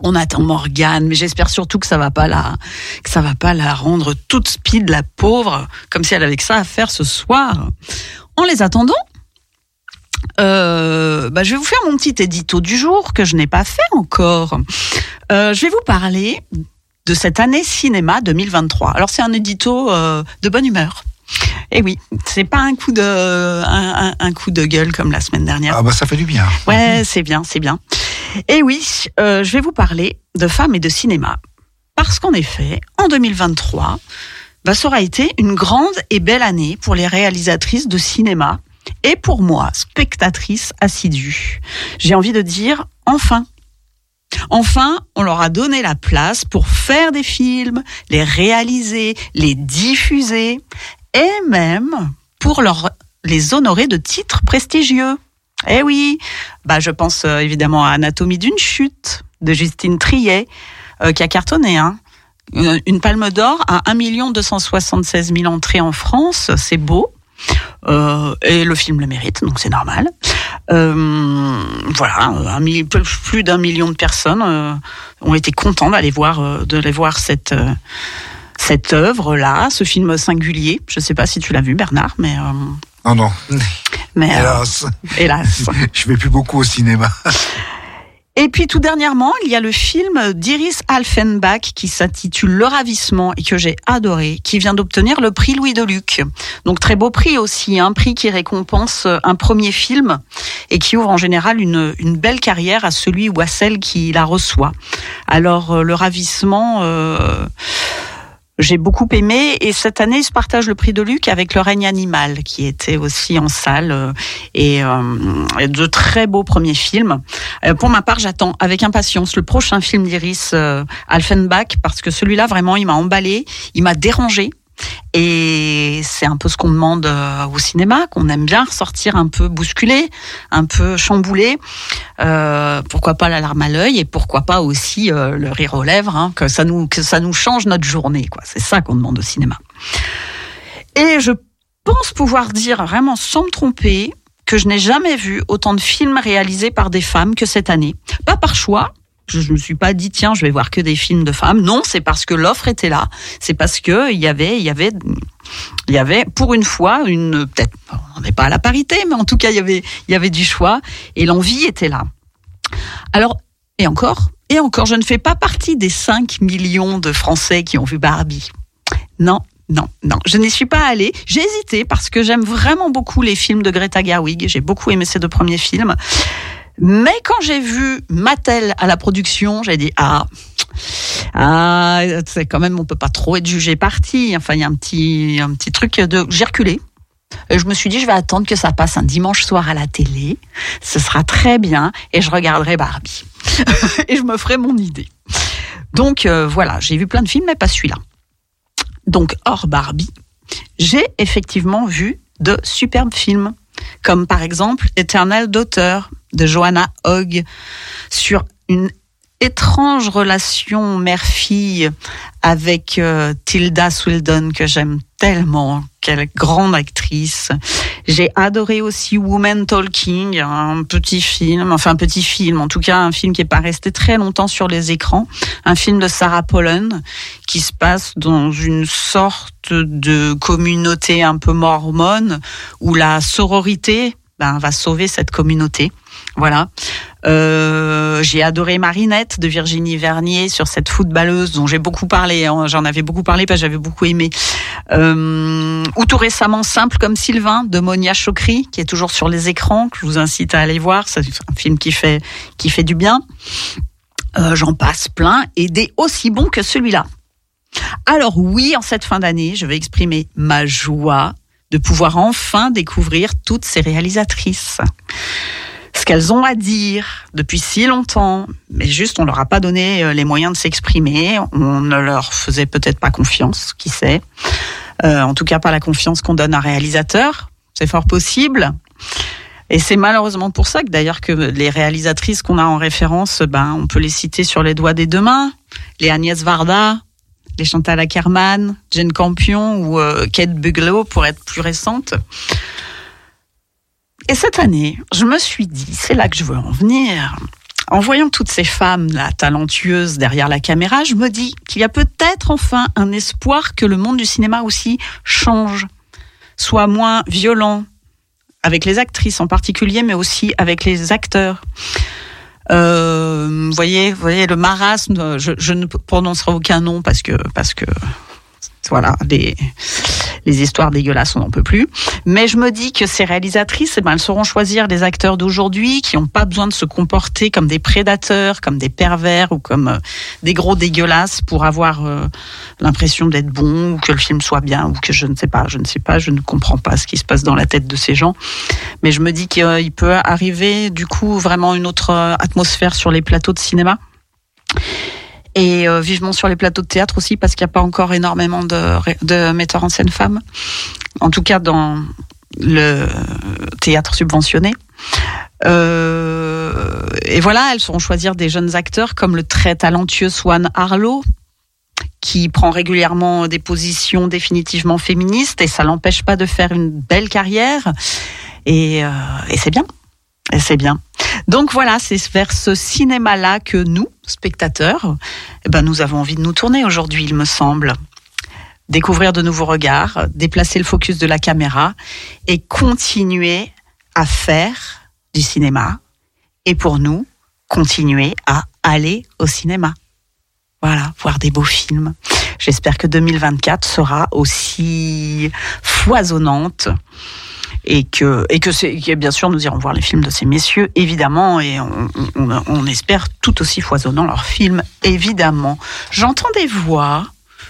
On attend Morgane, mais j'espère surtout que ça va pas la, que ça va pas la rendre toute speed, la pauvre, comme si elle avait que ça à faire ce soir. En les attendant, euh, bah, je vais vous faire mon petit édito du jour que je n'ai pas fait encore. Euh, je vais vous parler de cette année cinéma 2023. Alors c'est un édito euh, de bonne humeur. Et oui, c'est pas un coup de un, un- un coup de gueule comme la semaine dernière. Ah bah ça fait du bien. Ouais, c'est bien, c'est bien. Et oui, euh, je vais vous parler de femmes et de cinéma. Parce qu'en effet, en 2023, bah, ça aura été une grande et belle année pour les réalisatrices de cinéma et pour moi, spectatrice assidue. J'ai envie de dire enfin. Enfin, on leur a donné la place pour faire des films, les réaliser, les diffuser et même pour les honorer de titres prestigieux. Eh oui, bah je pense euh, évidemment à Anatomie d'une chute de Justine Triet euh, qui a cartonné hein. Une, une palme d'or à 1 276 000 entrées en France, c'est beau. Euh, et le film le mérite, donc c'est normal. Euh, voilà, un, mi- plus d'un million de personnes euh, ont été contents d'aller voir, euh, voir cette euh, cette œuvre là, ce film singulier. Je sais pas si tu l'as vu, Bernard, mais euh, Non, non. mais euh, Hélas. hélas. Je vais plus beaucoup au cinéma. Et puis tout dernièrement, il y a le film d'Iris Alfenbach qui s'intitule Le Ravissement et que j'ai adoré, qui vient d'obtenir le prix Louis Deluc. Donc très beau prix aussi, un prix qui récompense un premier film et qui ouvre en général une, une belle carrière à celui ou à celle qui la reçoit. Alors euh, Le Ravissement... euh, j'ai beaucoup aimé et cette année, ils se partagent le prix de Luc avec Le règne animal qui était aussi en salle euh, et, euh, de très beaux premiers films. Euh, pour ma part, j'attends avec impatience le prochain film d'Iris euh, Alfenbach parce que celui-là vraiment, il m'a emballé, il m'a dérangé. Et c'est un peu ce qu'on demande euh, au cinéma, qu'on aime bien ressortir un peu bousculé, un peu chamboulé. Euh, pourquoi pas la larme à l'œil et pourquoi pas aussi euh, le rire aux lèvres, hein, que ça nous que ça nous change notre journée. quoi. C'est ça qu'on demande au cinéma. Et je pense pouvoir dire vraiment sans me tromper que je n'ai jamais vu autant de films réalisés par des femmes que cette année. Pas par choix. Je ne me suis pas dit tiens je vais voir que des films de femmes. Non, c'est parce que l'offre était là. C'est parce que il y avait il y avait il y avait pour une fois une peut-être on n'est pas à la parité mais en tout cas il y avait il y avait du choix et l'envie était là. Alors et encore et encore je ne fais pas partie des 5 millions de Français qui ont vu Barbie. Non, non, non, je n'y suis pas allée. J'ai hésité parce que j'aime vraiment beaucoup les films de Greta Gerwig. J'ai beaucoup aimé ces deux premiers films. Mais quand j'ai vu Mattel à la production, j'ai dit ah ah c'est quand même on peut pas trop être jugé parti. Enfin il y a un petit un petit truc de j'ai reculé. Je me suis dit je vais attendre que ça passe un dimanche soir à la télé. Ce sera très bien et je regarderai Barbie et je me ferai mon idée. Donc euh, voilà, j'ai vu plein de films mais pas celui-là. Donc hors Barbie, j'ai effectivement vu de superbes films comme par exemple Éternel d'auteur de Johanna Hogg sur une étrange relation mère-fille avec euh, Tilda Swinton que j'aime tellement, quelle grande actrice. J'ai adoré aussi Woman Talking, un petit film, enfin un petit film, en tout cas un film qui est pas resté très longtemps sur les écrans, un film de Sarah Pollen qui se passe dans une sorte de communauté un peu mormone où la sororité ben, va sauver cette communauté. Voilà. Euh, j'ai adoré Marinette de Virginie Vernier sur cette footballeuse dont j'ai beaucoup parlé. hein. J'en avais beaucoup parlé parce que j'avais beaucoup aimé. Euh, ou tout récemment Simple comme Sylvain de Monia Chokri qui est toujours sur les écrans que je vous incite à aller voir. C'est un film qui fait qui fait du bien. Euh, J'en passe plein et des aussi bons que celui-là. Alors oui, en cette fin d'année, je vais exprimer ma joie de pouvoir enfin découvrir toutes ces réalisatrices. Ce qu'elles ont à dire depuis si longtemps, mais juste on leur a pas donné euh, les moyens de s'exprimer, on ne leur faisait peut-être pas confiance, qui sait. Euh, en tout cas pas la confiance qu'on donne à un réalisateur, c'est fort possible. Et c'est malheureusement pour ça que d'ailleurs que les réalisatrices qu'on a en référence, ben on peut les citer sur les doigts des deux mains, les Agnès Varda, les Chantal Ackerman, Jane Campion ou euh, Kate Buglow pour être plus récente. Et cette année, je me suis dit, c'est là que je veux en venir. En voyant toutes ces femmes talentueuses derrière la caméra, je me dis qu'il y a peut-être enfin un espoir que le monde du cinéma aussi change, soit moins violent, avec les actrices en particulier, mais aussi avec les acteurs. Euh, vous voyez, vous voyez le marasme. Je, je ne prononcerai aucun nom parce que parce que voilà les les histoires dégueulasses on n'en peut plus. Mais je me dis que ces réalisatrices, eh ben, elles sauront choisir des acteurs d'aujourd'hui qui n'ont pas besoin de se comporter comme des prédateurs, comme des pervers ou comme euh, des gros dégueulasses pour avoir euh, l'impression d'être bon ou que le film soit bien ou que je ne sais pas, je ne sais pas, je ne comprends pas ce qui se passe dans la tête de ces gens. Mais je me dis qu'il peut arriver du coup vraiment une autre euh, atmosphère sur les plateaux de cinéma. Et euh, vivement sur les plateaux de théâtre aussi, parce qu'il n'y a pas encore énormément de, de metteurs en scène femmes. En tout cas, dans le théâtre subventionné. Euh, et voilà, elles sauront choisir des jeunes acteurs comme le très talentueux Swan Harlow, qui prend régulièrement des positions définitivement féministes et ça l'empêche pas de faire une belle carrière. Et, euh, et c'est bien. Et c'est bien. Donc voilà, c'est vers ce cinéma-là que nous, spectateurs, eh ben, nous avons envie de nous tourner aujourd'hui, il me semble. Découvrir de nouveaux regards, déplacer le focus de la caméra et continuer à faire du cinéma. Et pour nous, continuer à aller au cinéma. Voilà, voir des beaux films. J'espère que 2024 sera aussi foisonnante et que et que c'est bien sûr nous irons voir les films de ces messieurs évidemment et on, on- on espère tout aussi foisonnant leurs films évidemment. J'entends des voix.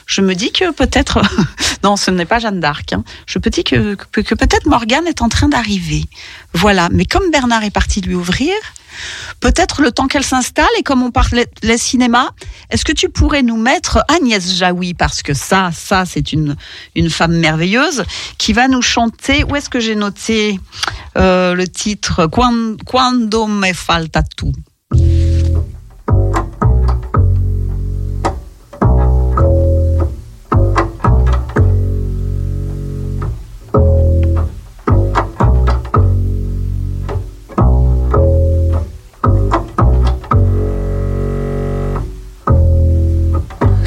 Je me dis que peut-être non, ce n'est pas Jeanne d'Arc. hein. Je me dis que, que, que peut-être Morgane est en train d'arriver. Voilà. Mais comme Bernard est parti lui ouvrir, peut-être le temps qu'elle s'installe et comme on parlait les cinéma, est-ce que tu pourrais nous mettre Agnès Jaoui? Parce que ça, ça c'est une une femme merveilleuse qui va nous chanter. Où est-ce que j'ai noté euh, le titre? Quan- Quando me falta tu.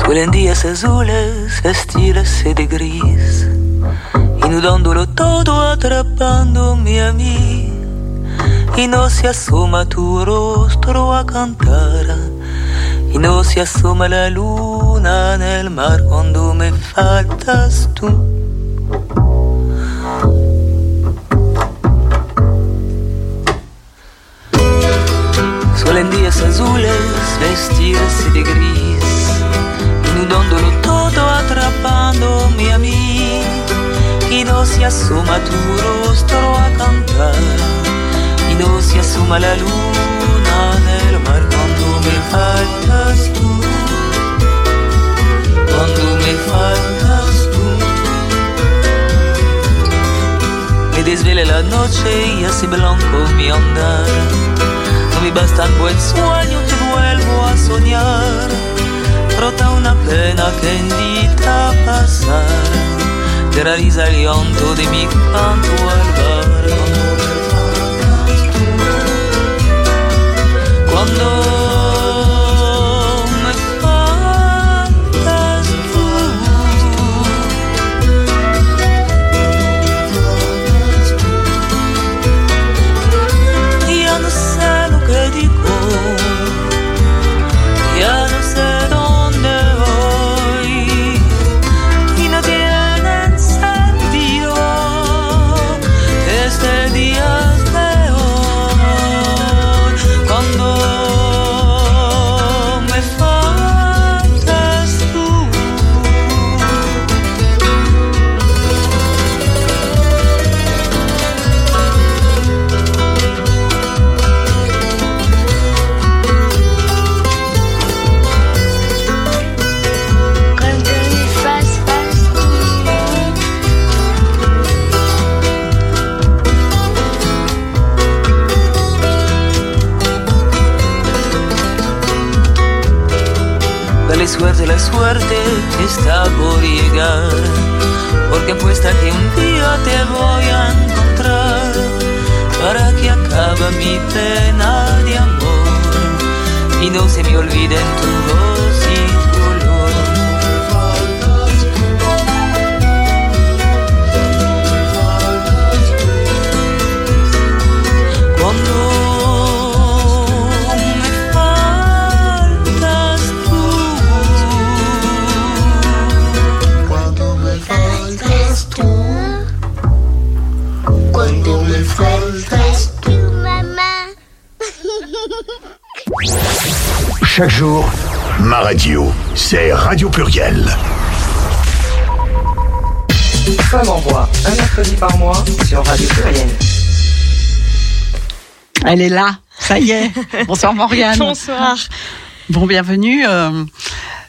Suelen días azules, estilos y de gris, inundándolo todo, atrapándome a mí. Y no se asoma tu rostro a cantar, y no se asoma la luna en el mar cuando me faltas tú. Suelen días azules, vestirse de gris, dandolo todo atrappandomi a me e non si assuma tu rostro a cantare e non si assuma la luna nel mar quando me faltas tu quando me faltas tu me desvela la noche y hace blanco mi andar no me basta el buen sueño que vuelvo a soñar una pena que invita a pasar. Te realiza el llanto de mi canto al bar. Cuando está por llegar. Porque apuesta que un día te voy a encontrar. Para que acabe mi pena de amor. Y no se me olviden tu voz Chaque jour, ma radio, c'est Radio Pluriel. Femme en bois, un mercredi par mois sur Radio Pluriel. Elle est là, ça y est. Bonsoir Morgane. Bonsoir. Bon, bienvenue. euh,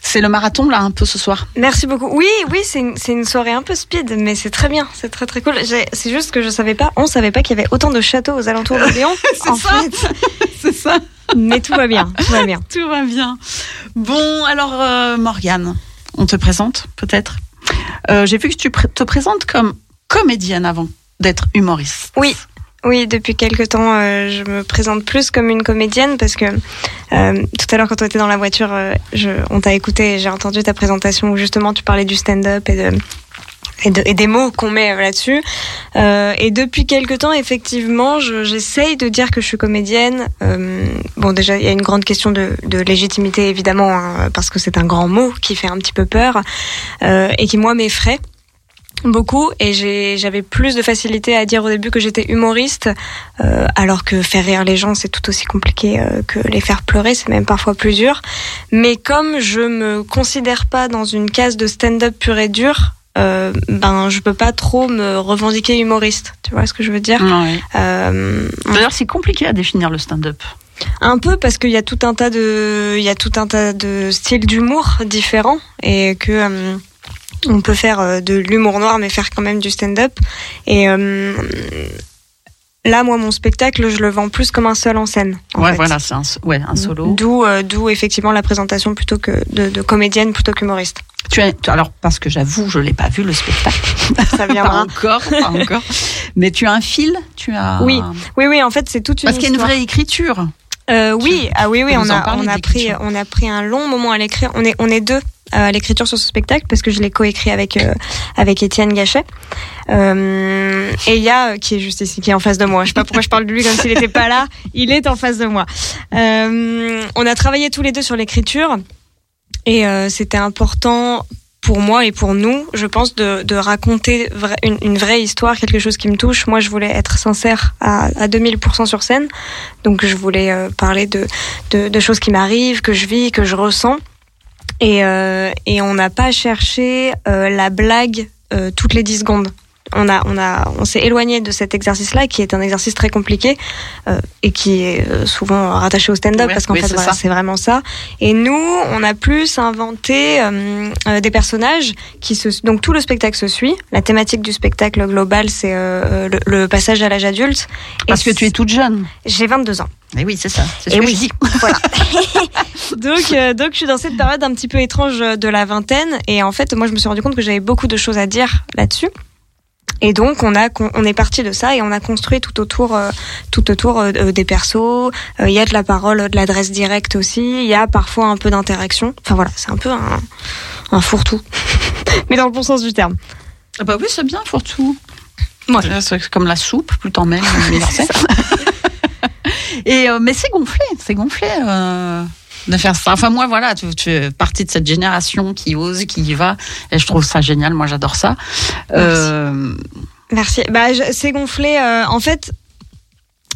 c'est le marathon là un peu ce soir. Merci beaucoup. Oui, oui, c'est une, une soirée un peu speed, mais c'est très bien, c'est très très cool. C'est juste que je savais pas, on savait pas qu'il y avait autant de châteaux aux alentours de Lyon. C'est ça. c'est ça. Mais tout va bien, tout va bien. Tout va bien. Bon, alors euh, Morgane, on te présente peut-être. Euh, J'ai vu que tu pr- te présentes comme comédienne avant d'être humoriste. Oui. Oui, depuis quelque temps, euh, je me présente plus comme une comédienne parce que euh, tout à l'heure, quand on était dans la voiture, euh, je, on t'a écouté et j'ai entendu ta présentation où justement tu parlais du stand-up et de, et, de- et des mots qu'on met là-dessus. Euh, et depuis quelque temps, effectivement, je- j'essaye de dire que je suis comédienne. Euh, bon, déjà, il y a une grande question de, de légitimité, évidemment, hein, parce que c'est un grand mot qui fait un petit peu peur euh, et qui, moi, m'effraie beaucoup et j'avais plus de facilité à dire au début que j'étais humoriste euh, alors que faire rire les gens c'est tout aussi compliqué euh, que les faire pleurer c'est même parfois plus dur mais comme je me considère pas dans une case de stand-up pur et dur euh, ben je peux pas trop me revendiquer humoriste tu vois ce que je veux dire? Ouais. Euh, D'ailleurs, c'est compliqué à définir le stand-up. un peu parce qu'il y a tout un tas de, il y a tout un tas de styles d'humour différents et que euh, on peut faire euh, de l'humour noir mais faire quand même du stand-up. Et là, moi, mon spectacle, je le vends plus comme un seul en scène. en Ouais, fait. voilà, c'est un, ouais, un solo. D'où, euh, d'où effectivement la présentation plutôt que de, de comédienne plutôt qu'humoriste. Tu as, tu- alors, parce que j'avoue, je l'ai pas vu le spectacle. Ça pas viendra. encore, pas encore. Mais tu as un fil, tu as. Oui, oui, oui. En fait, c'est toute une Parce qu'il y a une vraie écriture. Euh, oui, ah oui, oui, on a, on a pris, on a pris un long moment à l'écrire. On est, on est deux à l'écriture sur ce spectacle parce que je l'ai coécrit avec euh, avec Étienne Gachet. Euh, et il y a euh, qui est juste ici, qui est en face de moi. Je sais pas pourquoi je parle de lui comme s'il n'était pas là. Il est en face de moi. Euh, on a travaillé tous les deux sur l'écriture et euh, c'était important pour moi et pour nous, je pense, de, de raconter une, une vraie histoire, quelque chose qui me touche. Moi, je voulais être sincère à, à 2000% sur scène. Donc, je voulais euh, parler de, de, de choses qui m'arrivent, que je vis, que je ressens. Et, euh, et on n'a pas cherché euh, la blague euh, toutes les 10 secondes. On a, on a, on s'est éloigné de cet exercice-là, qui est un exercice très compliqué euh, et qui est euh, souvent rattaché au stand-up parce qu'en oui, fait, c'est voilà, ça. c'est vraiment ça. Et nous, on a plus inventé euh, euh, des personnages qui se, donc tout le spectacle se suit. La thématique du spectacle global, c'est euh, le, le passage à l'âge adulte. Parce que tu es toute jeune. J'ai 22 ans. Et oui, c'est ça. C'est ce Et que oui. je dis. Voilà. donc, euh, donc, je suis dans cette période un petit peu étrange de la vingtaine. Et en fait, moi, je me suis rendu compte que j'avais beaucoup de choses à dire là-dessus. Et donc, on, a, on est parti de ça et on a construit tout autour, euh, tout autour euh, des persos. Euh, Il y a de la parole, de l'adresse directe aussi. Il y a parfois un peu d'interaction. Enfin voilà, c'est un peu un, un fourre-tout. Mais dans le bon sens du terme. Ah bah oui, c'est bien, pour tout. C'est comme la soupe, plus t'en. Et euh, mais c'est gonflé, c'est gonflé euh, de faire ça. Enfin moi voilà, tu, tu fais partie de cette génération qui ose, qui y va, et je trouve ça génial. Moi j'adore ça. Euh, Merci. Bah, c'est gonflé. euh, en fait,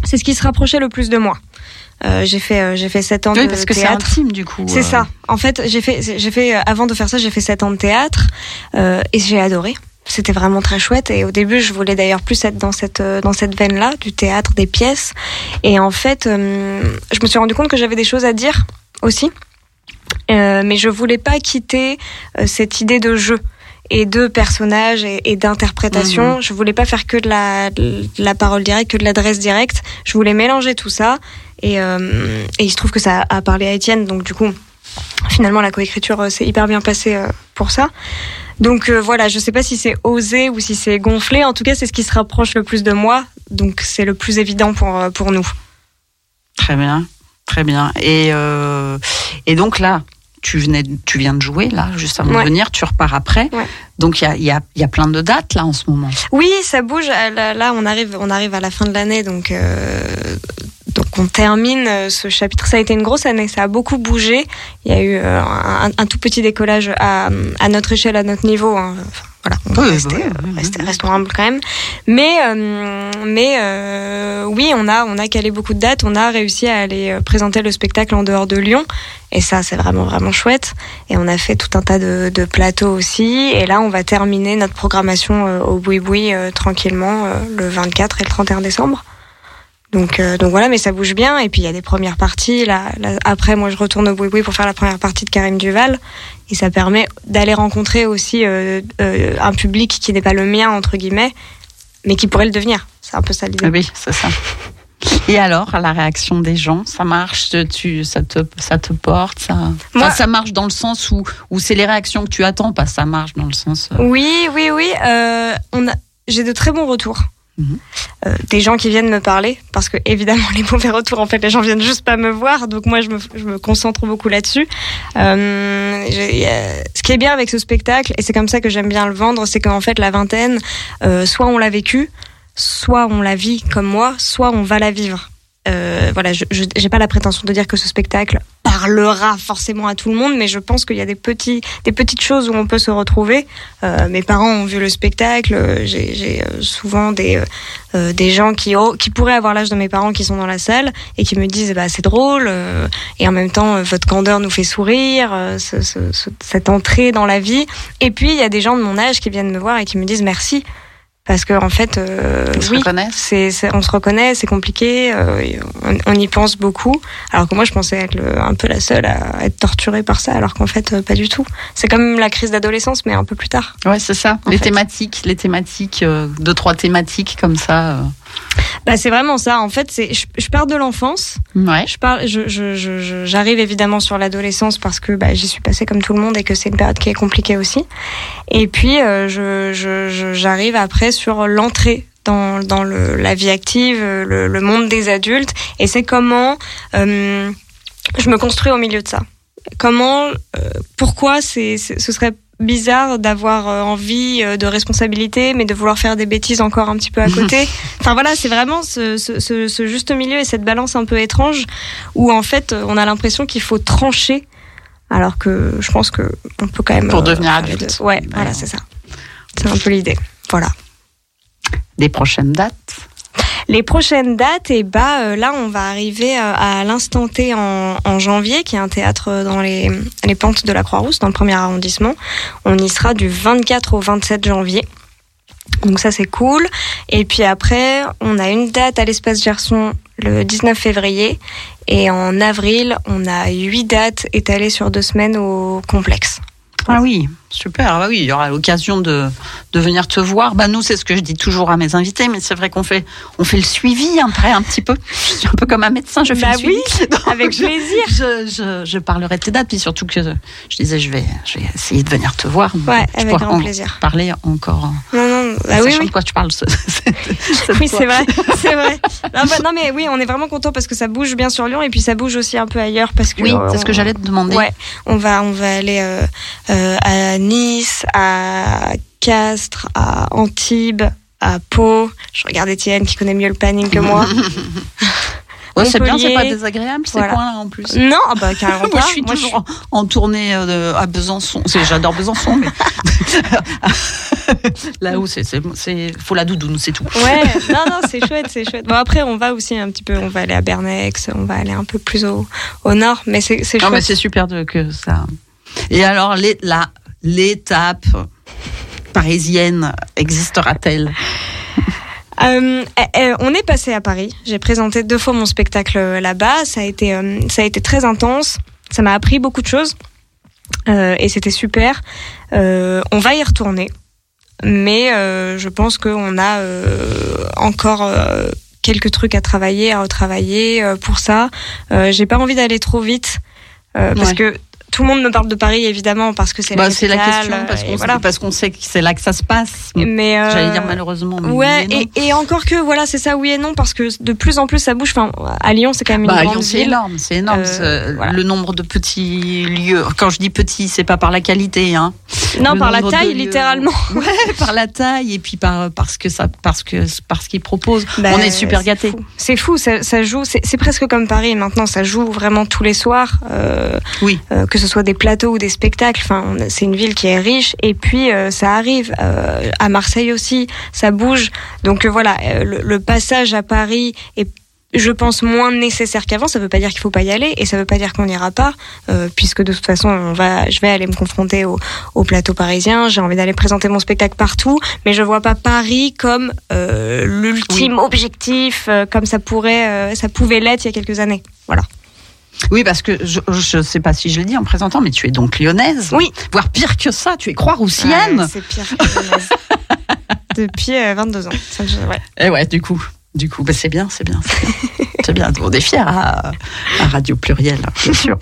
c'est ce qui se rapprochait le plus de moi. Euh, j'ai fait euh, j'ai fait sept ans oui, de parce que c'est théâtre. intime du coup. C'est euh. ça. En fait, j'ai fait, j'ai fait, avant de faire ça, j'ai fait sept ans de théâtre euh, et j'ai adoré. C'était vraiment très chouette. Et au début, je voulais d'ailleurs plus être dans cette dans cette veine-là, du théâtre, des pièces. Et en fait, euh, je me suis rendu compte que j'avais des choses à dire aussi, Euh, mais je voulais pas quitter euh, cette idée de jeu et de personnage et, et d'interprétation. Mhm. Je voulais pas faire que de la, de la parole directe, que de l'adresse directe. Je voulais mélanger tout ça. Et, euh, et il se trouve que ça a parlé à Étienne, donc du coup, finalement, la coécriture s'est hyper bien passée pour ça. Donc voilà, je sais pas si c'est osé ou si c'est gonflé. En tout cas, c'est ce qui se rapproche le plus de moi. Donc c'est le plus évident pour, pour nous. Très bien, très bien. Et euh, et donc là. Tu, venais, tu viens de jouer là, juste avant Ouais. de venir, tu repars après. Donc il y a, y, a, y a plein de dates là en ce moment. Oui, ça bouge. Euh, Là, on arrive, on arrive à la fin de l'année, donc euh, donc on termine ce chapitre. Ça a été une grosse année. Ça a beaucoup bougé. Il y a eu un, un tout petit décollage à, à notre échelle, à notre niveau. hein. Enfin, voilà, on va rester, euh, rester- restons humbles quand même. Mais euh, mais euh, oui, on a on a calé beaucoup de dates. On a réussi à aller euh, présenter le spectacle en dehors de Lyon. Et ça, c'est vraiment vraiment chouette. Et on a fait tout un tas de, de plateaux aussi. Et là, on va terminer notre programmation euh, au Boui Boui euh, tranquillement euh, le 24 et le 31 décembre. Donc, euh, donc voilà, mais ça bouge bien. Et puis il y a des premières parties. Là, là, après, moi, je retourne au Boui pour faire la première partie de Karim Duval. Et ça permet d'aller rencontrer aussi euh, euh, un public qui n'est pas le mien, entre guillemets, mais qui pourrait le devenir. C'est un peu ça l'idée. Oui, c'est ça. Et alors, la réaction des gens, ça marche, tu, ça te, ça te porte, ça, Moi- Enfin, ça marche dans le sens où, où c'est les réactions que tu attends, pas ça marche dans le sens. Oui, oui, oui. on a, j'ai de très bons retours. Euh, des gens qui viennent me parler parce que évidemment les mauvais retours en fait les gens viennent juste pas me voir donc moi je me, concentre beaucoup là-dessus. Euh, ce qui est bien avec ce spectacle et c'est comme ça que j'aime bien le vendre c'est qu'en fait la vingtaine euh, soit on l'a vécu soit on la vit comme moi soit on va la vivre. Voilà, je j'ai pas la prétention de dire que ce spectacle parlera forcément à tout le monde, mais je pense qu'il y a des petits, des petites choses où on peut se retrouver. Euh, mes parents ont vu le spectacle. J'ai euh, souvent des euh, des gens qui oh, qui pourraient avoir l'âge de mes parents qui sont dans la salle et qui me disent bah c'est drôle et en même temps votre candeur nous fait sourire, ce- ce- ce- cette entrée dans la vie. Et puis il y a des gens de mon âge qui viennent me voir et qui me disent merci. Parce que en fait, euh, oui, c'est, on se reconnaît, c'est compliqué, euh, on, on y pense beaucoup. Alors que moi, je pensais être le- un peu la seule à être torturée par ça, alors qu'en fait, euh, pas du tout. C'est comme la crise d'adolescence, mais un peu plus tard. Ouais, c'est ça. Les fait. thématiques, les thématiques, euh, deux trois thématiques comme ça. Bah, c'est vraiment ça. En fait, c'est, je, je pars de l'enfance. Ouais. Je pars, je, je, je- je- j'arrive évidemment sur l'adolescence parce que bah, j'y suis passée comme tout le monde et que c'est une période qui est compliquée aussi. Et puis, euh, je, j'arrive après sur l'entrée dans, dans le, la vie active, le, le monde des adultes. Et c'est comment euh, je me construis au milieu de ça. Comment, euh, pourquoi c'est- ce serait bizarre d'avoir euh, envie euh, de responsabilité, mais de vouloir faire des bêtises encore un petit peu à côté. enfin voilà, c'est vraiment ce, ce, ce, ce juste milieu et cette balance un peu étrange où en fait on a l'impression qu'il faut trancher, alors que je pense que on peut quand même Pour euh, devenir adulte. Ouais, voilà, c'est ça. C'est un peu l'idée. Voilà. Des prochaines dates? Les prochaines dates, et bah euh, là, on va arriver euh, à l'instant T en, janvier, qui est un théâtre dans les, les pentes de la Croix-Rousse, dans le premier arrondissement. On y sera du 24 au 27 janvier. Donc ça c'est cool. Et puis après, on a une date à l'espace Gerson le 19 février. Et en avril, on a huit dates étalées sur deux semaines au complexe. Ah oui, super. Ah oui, il y aura l'occasion de, de venir te voir. Bah nous, c'est ce que je dis toujours à mes invités, mais c'est vrai qu'on fait on fait le suivi après un petit peu. Je suis un peu comme un médecin, je fais Bah le suivi. oui, Donc, avec plaisir. Je, je, je parlerai de tes dates, puis surtout que je disais je vais je vais essayer de venir te voir. Ouais, avec grand en plaisir. Parler encore. Non, non, bah oui, de quoi tu parles. ce- cette- cette Oui, c'est vrai, c'est vrai. Non, bah, non, mais oui, on est vraiment content parce que ça bouge bien sur Lyon et puis ça bouge aussi un peu ailleurs parce que. Oui, c'est ce que j'allais te demander. Ouais, on va, on va aller euh, euh, à Nice, à Castres, à Antibes, à Pau. Je regarde Étienne qui connaît mieux le planning que moi. Ouais, c'est bien, c'est pas désagréable ces Voilà. coins-là en plus. Non, ah bah carrément Moi, je suis Moi, toujours en, en tournée euh, à Besançon. J'adore Besançon, mais là où c'est, faut la doudoune, c'est tout. Ouais, non, non, c'est chouette, c'est chouette. Bon, après, on va aussi un petit peu, on va aller à Bernex, on va aller un peu plus au, au nord, mais c'est, c'est Non, mais chouette. c'est super de, que ça. Et alors, les- la, l'étape parisienne existera-t-elle? Euh, eh, eh, on est passé à Paris. J'ai présenté deux fois mon spectacle euh, là-bas. Ça a été, euh, ça a été très intense. Ça m'a appris beaucoup de choses et c'était super. On va y retourner, mais je pense qu'on a encore quelques trucs à travailler, à retravailler pour ça. J'ai pas envie d'aller trop vite euh, parce que tout le monde me parle de Paris évidemment parce que c'est Bah, la c'est la question, parce qu'on, voilà. sait que c'est là que ça se passe. Mais euh, J'allais dire malheureusement. Mais Ouais, mais et, et encore que voilà, c'est ça oui et non parce que de plus en plus ça bouge. Enfin, à Lyon, c'est quand même une Bah, grande Lyon, c'est ville. énorme, c'est énorme. Euh, voilà. Le nombre de petits lieux. Quand je dis petit, c'est pas par la qualité, hein. Non, Le par la taille, lieux. littéralement. Ouais, par la taille et puis par parce que ça, parce que parce qu'ils proposent. Bah, On est super gâtés. C'est fou, ça, ça joue. C'est presque comme Paris maintenant. Ça joue vraiment tous les soirs. euh, Oui. que ce soit des plateaux ou des spectacles. Enfin, c'est une ville qui est riche. Et puis euh, ça arrive euh, à Marseille aussi. Ça bouge. Donc euh, voilà, le, le passage à Paris est je pense moins nécessaire qu'avant. Ça veut pas dire qu'il faut pas y aller et ça veut pas dire qu'on n'ira pas, puisque de toute façon, on va, je vais aller me confronter au, au plateau parisien. J'ai envie d'aller présenter mon spectacle partout, mais je vois pas Paris comme l'ultime objectif, comme ça pourrait, ça pouvait l'être il y a quelques années. Voilà. Oui, parce que je, je sais pas si je l'ai dit en présentant, mais tu es donc lyonnaise. Oui. Voire pire que ça, tu es croix-roussienne. Ouais, c'est pire que lyonnaise. Depuis euh, 22 ans. Ça, je- ouais. Et ouais, du coup. Du coup, bah, c'est bien, c'est bien, c'est bien. bien. On est fiers à, à Radio Pluriel, hein, bien sûr.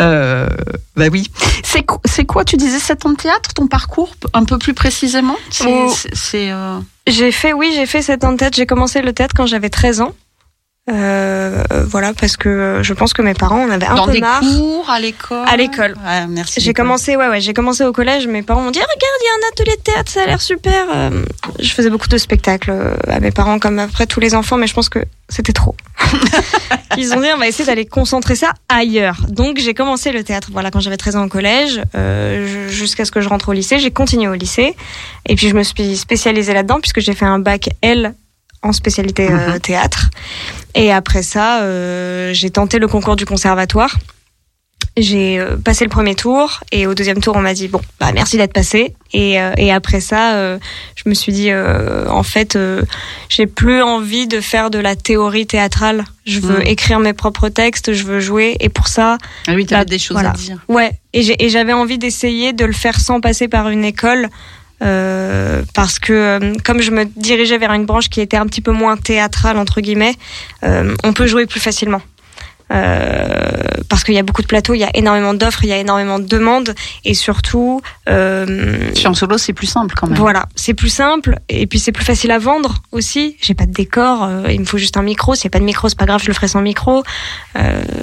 Euh, bah oui. C'est quoi, c'est quoi Tu disais 7 ans de théâtre, ton parcours un peu plus précisément? Oh. c'est, euh, J'ai fait, oui, j'ai fait 7 ans de théâtre. J'ai commencé le théâtre quand j'avais 13 ans. Euh, voilà, parce que je pense que mes parents en avaient un dans peu des marre. cours, à l'école. À l'école. Ouais, merci. J'ai commencé, ouais, ouais, j'ai commencé au collège. Mes parents m'ont dit, regarde, il y a un atelier de théâtre, ça a l'air super. Euh, je faisais beaucoup de spectacles euh, à mes parents, comme après tous les enfants, mais je pense que c'était trop. Ils ont dit, on va essayer d'aller concentrer ça ailleurs. Donc j'ai commencé le théâtre, voilà, quand j'avais 13 ans au collège, euh, jusqu'à ce que je rentre au lycée. J'ai continué au lycée, et puis je me suis spécialisée là-dedans puisque j'ai fait un bac L en spécialité euh, théâtre. Et après ça, euh, j'ai tenté le concours du conservatoire. J'ai euh, passé le premier tour et au deuxième tour on m'a dit bon bah merci d'être passé et, euh, et après ça euh, je me suis dit euh, en fait j'ai plus envie de faire de la théorie théâtrale je veux Mm. écrire mes propres textes je veux jouer et pour ça Ah oui, t'avais bah, des choses voilà. à dire. ouais et j'avais envie d'essayer de le faire sans passer par une école euh, parce que euh, comme je me dirigeais vers une branche qui était un petit peu moins théâtrale entre guillemets euh, on peut jouer plus facilement euh, parce qu'il y a beaucoup de plateaux, il y a énormément d'offres, il y a énormément de demandes et surtout euh, en solo, c'est plus simple quand même. voilà, c'est plus simple et puis c'est plus facile à vendre aussi. J'ai pas de décor, euh, il me faut juste un micro. S'il n'y a pas de micro, c'est pas grave, je le ferai sans micro.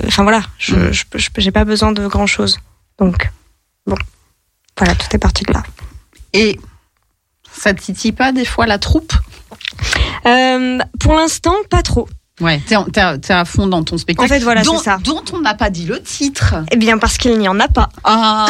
Enfin voilà, je Mm. je- j'ai pas besoin de grand chose. Donc bon, voilà, tout est parti de là. Et ça titille pas des fois la troupe? Euh, pour l'instant, pas trop. Ouais, t'es, à- fond dans ton spectacle. En fait, voilà, dont, c'est ça. Dont on n'a pas dit le titre. Eh bien, parce qu'il n'y en a pas. Ah,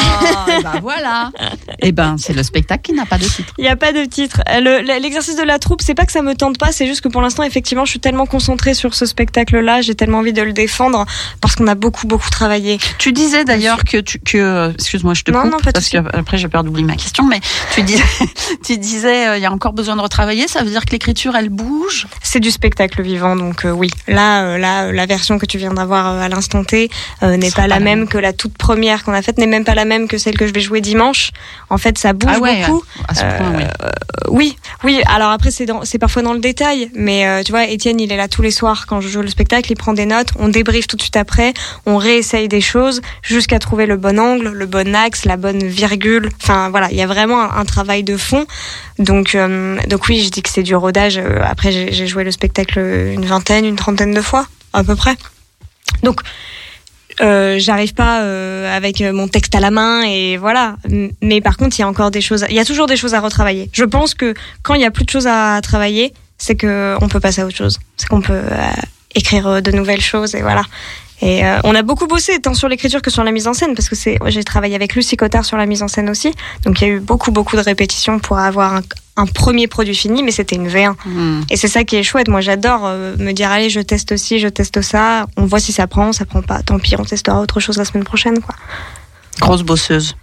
bah voilà. Eh ben, c'est le spectacle qui n'a pas de titre. Il n'y a pas de titre. Le- le- L'exercice de la troupe, c'est pas que ça me tente pas, c'est juste que pour l'instant, effectivement, je suis tellement concentrée sur ce spectacle-là, j'ai tellement envie de le défendre parce qu'on a beaucoup, beaucoup travaillé. Tu disais d'ailleurs que tu que excuse-moi je te Non, coupe non, pas parce que après j'ai peur d'oublier ma question mais tu disais tu disais euh, il y a encore besoin de retravailler ça veut dire que l'écriture elle bouge? C'est du spectacle vivant, donc euh, oui. Là, euh, là, euh, la version que tu viens d'avoir euh, à l'instant T euh, n'est pas la pas la même que la toute première qu'on a faite, n'est même pas la même que celle que je vais jouer dimanche. En fait, ça bouge Ah ouais, beaucoup. à ce point, oui. Euh, oui, oui. Alors après, c'est parfois dans le détail, mais euh, tu vois, Étienne, il est là tous les soirs quand je joue le spectacle, il prend des notes, on débriefe tout de suite après, on réessaye des choses jusqu'à trouver le bon angle, le bon axe, la bonne virgule. Enfin voilà, il y a vraiment un, un travail de fond. Donc, euh, donc oui, je dis que c'est du rodage. Euh, Après, j'ai joué le spectacle une vingtaine, une trentaine de fois, à peu près. Donc, euh, j'arrive pas avec mon texte à la main et voilà. Mais par contre, il y a encore des choses. Il y a toujours des choses à retravailler. Je pense que quand il y a plus de choses à travailler, c'est que on peut passer à autre chose. C'est qu'on peut écrire de nouvelles choses et voilà. Et euh, on a beaucoup bossé tant sur l'écriture que sur la mise en scène parce que c'est j'ai travaillé avec Lucie Cotard sur la mise en scène aussi. Donc il y a eu beaucoup beaucoup de répétitions pour avoir un, un premier produit fini, mais c'était une V1. Hmm. Et c'est ça qui est chouette. Moi, j'adore euh, me dire allez, je teste ci, je teste ça. On voit si ça prend, ça prend pas. Tant pis, on testera autre chose la semaine prochaine, quoi. grosse bosseuse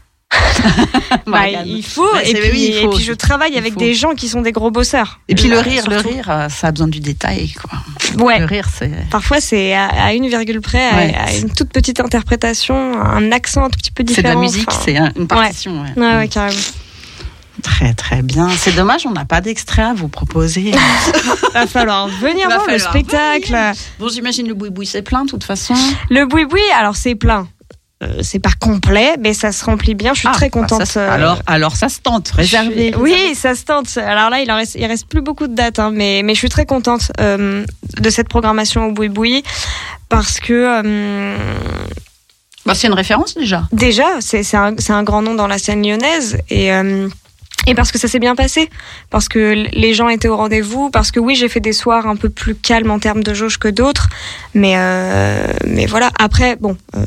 Bah, il faut. Bah, et, puis, oui, il et faut. puis, je travaille Il avec faut. des gens qui sont des gros bosseurs. et puis le Euh, rire le rire euh, ça a besoin du détail quoi Ouais. le rire c'est Parfois, c'est à, à une virgule près, à- Ouais. à, une toute petite interprétation, un accent un tout petit peu c'est de différent. la musique enfin. c'est un- une partition ouais. Ouais, ouais, carrément. très très bien c'est dommage on n'a pas d'extrait à vous proposer Va falloir venir voir le spectacle. bon j'imagine le boui boui c'est plein de toute façon Le boui-boui, alors c'est plein. Euh, c'est pas complet, mais ça se remplit bien. Je suis Ah, très bah, contente. ça euh, alors alors ça se tente réservé Oui, ça se tente. Alors là, il en reste, il reste plus beaucoup de dates, hein, mais, mais je suis très contente euh, de cette programmation au Boui Boui parce que euh, bah, c'est une référence déjà déjà, c'est un, un grand nom dans la scène lyonnaise et et parce que ça s'est bien passé, parce que les gens étaient au rendez-vous, parce que oui, j'ai fait des soirs un peu plus calmes en termes de jauge que d'autres, mais euh, mais voilà. Après, bon, euh,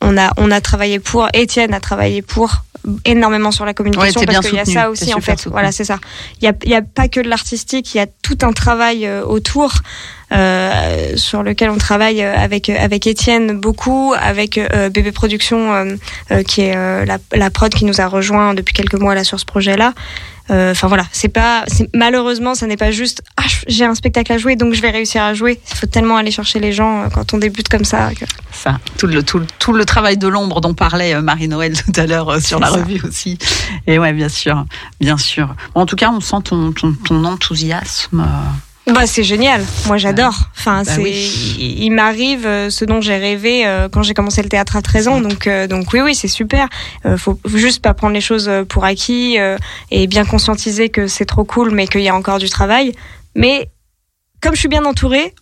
on a on a travaillé pour, Étienne a travaillé pour énormément sur la communication Ouais, parce qu'il y a ça aussi en fait. soutenu. Voilà, c'est ça. Il y a il y a pas que de l'artistique, il y a tout un travail euh, autour. Euh, sur lequel on travaille euh, avec euh, avec Étienne beaucoup, avec euh, Bébé Productions euh, qui est la, la prod qui nous a rejoint depuis quelques mois là sur ce projet-là. Enfin voilà, c'est pas, malheureusement, ça n'est pas juste ah j'ai un spectacle à jouer donc je vais réussir à jouer. Il faut tellement aller chercher les gens quand on débute comme ça. que- ça tout le tout, tout le travail de l'ombre dont parlait Marie-Noël tout à l'heure sur la ça. revue aussi et ouais bien sûr bien sûr Bon, en tout cas on sent ton ton, ton enthousiasme Bah c'est génial, moi j'adore. Enfin Bah c'est, oui. il, m'arrive euh, ce dont j'ai rêvé euh, quand j'ai commencé le théâtre à 13 ans, donc euh, donc oui oui c'est super. Faut juste pas prendre les choses pour acquis et bien conscientiser que c'est trop cool, mais qu'il y a encore du travail. Mais comme je suis bien entourée,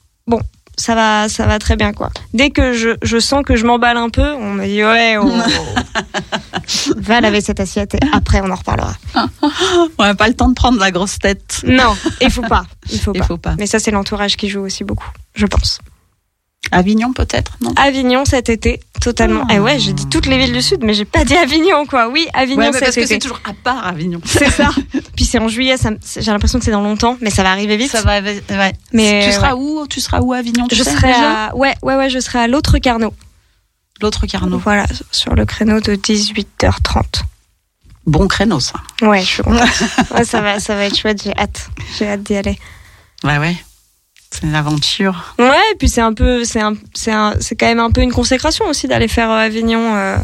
ça va ça va très bien quoi. Dès que je, je sens que je m'emballe un peu, on me dit ouais oh, va laver cette assiette et après on en reparlera. On n'a pas le temps de prendre la grosse tête. Non, il faut pas. Il faut Il pas. faut pas. Mais ça, c'est l'entourage qui joue aussi beaucoup, je pense. Avignon peut-être, non? Avignon cet été, totalement. Eh ouais, j'ai dit toutes les villes du Sud, mais j'ai pas dit Avignon, quoi. Oui, Avignon Ouais, cet parce que été. c'est toujours à part Avignon. C'est ça. Puis c'est en juillet, j'ai l'impression que c'est dans longtemps, mais ça va arriver vite. Ça va, ouais. Mais tu seras ouais. où Tu seras où Avignon tu Je serai à, ouais, ouais, ouais, je serai à l'autre Carnot. L'autre Carnot. Voilà, sur le créneau de 18h30. Bon créneau ça. Ouais, je suis contente. Ouais, ça va, ça va être chouette, j'ai hâte. J'ai hâte d'y aller. Ouais ouais. C'est une aventure. Ouais, et puis c'est un peu, c'est un, c'est un, c'est quand même un peu une consécration aussi d'aller faire euh, Avignon. euh.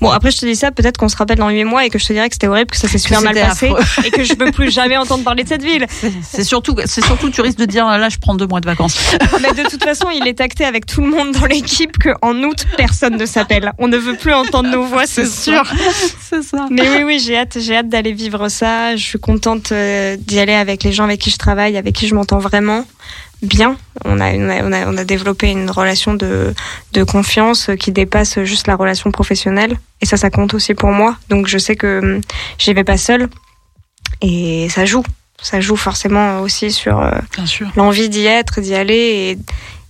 Bon, après je te dis ça, peut-être qu'on se rappelle dans 8 mois et que je te dirais que c'était horrible, que ça s'est super mal passé et que je peux plus jamais entendre parler de cette ville. C'est surtout, c'est surtout, tu risques de dire là, je prends deux mois de vacances. Mais de toute façon, il est acté avec tout le monde dans l'équipe qu'en août, personne ne s'appelle. On ne veut plus entendre nos voix, c'est sûr. C'est ça. Mais oui, oui, j'ai hâte, j'ai hâte d'aller vivre ça. Je suis contente euh, d'y aller avec les gens avec qui je travaille, avec qui je m'entends vraiment bien. On a, on a, on a, développé une relation de, de confiance qui dépasse juste la relation professionnelle. Et ça, ça compte aussi pour moi. Donc je sais que hum, j'y vais pas seule. Et ça joue. Ça joue forcément aussi sur euh, l'envie d'y être, d'y aller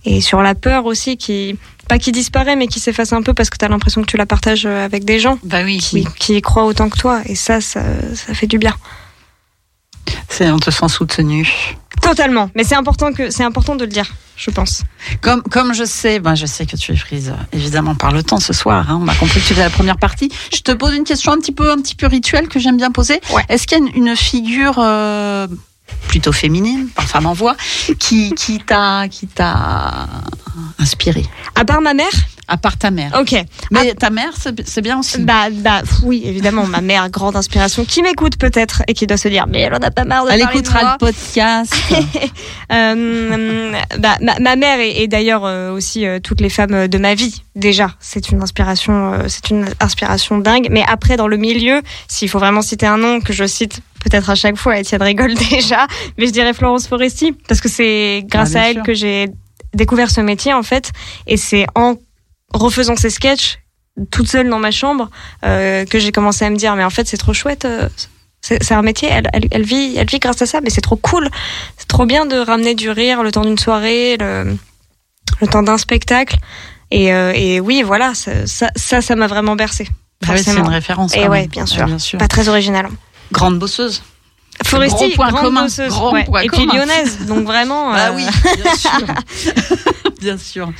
et, et sur la peur aussi qui pas qui disparaît mais qui s'efface un peu parce que tu as l'impression que tu la partages euh, avec des gens Bah oui. qui, qui y croient autant que toi et ça ça, ça fait du bien. C'est, on te sent soutenu. Totalement, mais c'est important que c'est important de le dire, je pense. Comme, comme je sais, ben je sais que tu es prise évidemment par le temps ce soir. Hein, on a compris que tu faisais la première partie. Je te pose une question un petit peu, un petit peu rituelle que j'aime bien poser. Est-ce qu'il y a une, une figure euh, plutôt féminine, par femme en voix, qui, qui t'a, qui t'a inspiré À part ma mère? À part ta mère. Ok. Mais ta mère, c'est, bien aussi. Bah, bah oui, évidemment, ma mère, grande inspiration, qui m'écoute peut-être et qui doit se dire, mais elle en a pas marre de Elle parler de écoutera moi. le podcast. Euh, bah, ma, ma mère et, et d'ailleurs euh, aussi euh, toutes les femmes de ma vie déjà c'est une inspiration c'est une inspiration dingue mais après dans le milieu s'il faut vraiment citer un nom que je cite peut-être à chaque fois Étienne rigole déjà mais je dirais Florence Foresti parce que c'est grâce Ah, à elle sûr. que j'ai découvert ce métier en fait et c'est en refaisant ces sketchs toute seule dans ma chambre euh, que j'ai commencé à me dire mais en fait c'est trop chouette euh, c'est un métier, elle, elle, elle vit, elle vit grâce à ça, mais c'est trop cool. C'est trop bien de ramener du rire le temps d'une soirée, le, le temps d'un spectacle. Et, euh, et oui, voilà, ça, ça, m'a vraiment bercé. Ah ouais, c'est une référence, Et ouais, bien Ouais, sûr. bien sûr. Pas très original. Grande bosseuse. Foresti, Gros point grande commun, bosseuse, grand ouais. point Et puis lyonnaise, donc vraiment. Euh, oui, bien sûr. bien sûr.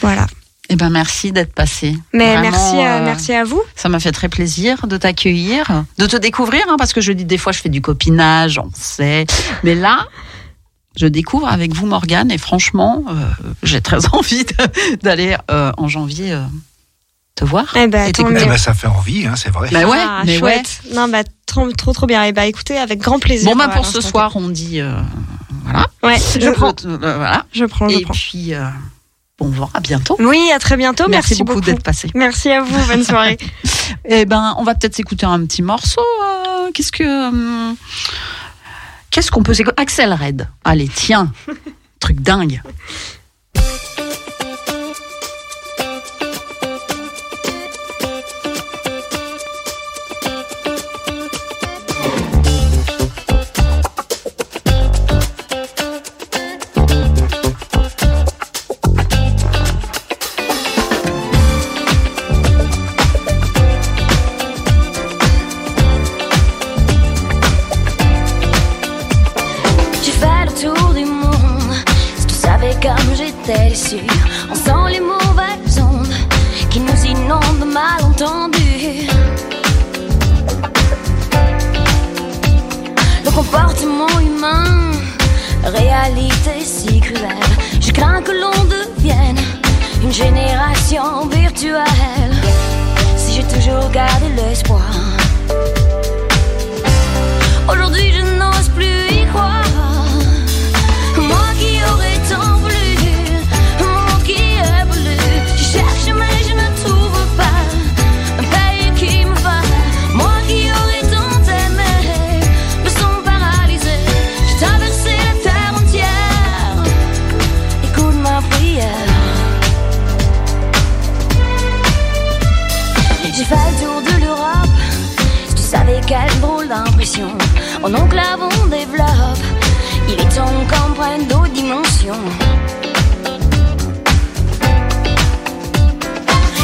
Voilà. Eh ben merci d'être passé. Mais Vraiment, merci, à, euh, merci à vous. Ça m'a fait très plaisir de t'accueillir, de te découvrir, hein, parce que je dis des fois je fais du copinage, on sait. Mais là, je découvre avec vous Morgane et franchement, euh, j'ai très envie d'aller euh, en janvier te voir. Eh ben. Eh ben, ça fait envie, hein, c'est vrai. Bah ouais, Ah, mais ouais. chouette. Non, bah, trop, trop, trop bien. Et bah, écoutez, avec grand plaisir. Bon bah pour ce soir, on dit euh, voilà. Ouais, je prends. Euh, voilà. Je prends, je et prends. puis euh, bon vent, à bientôt. Oui, à très bientôt. Merci, Merci, beaucoup, d'être passé. Merci à vous. Bonne soirée. Eh ben, on va peut-être s'écouter un petit morceau. euh, Qu'est-ce que. hum, Qu'est-ce qu'on peut s'écouter? Axel Red. Allez, tiens. Truc dingue.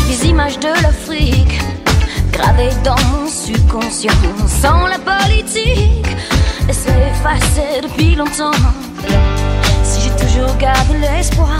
Les images de l'Afrique gravées dans mon subconscient. Sans la politique, seraient effacées depuis longtemps. Si j'ai toujours gardé l'espoir.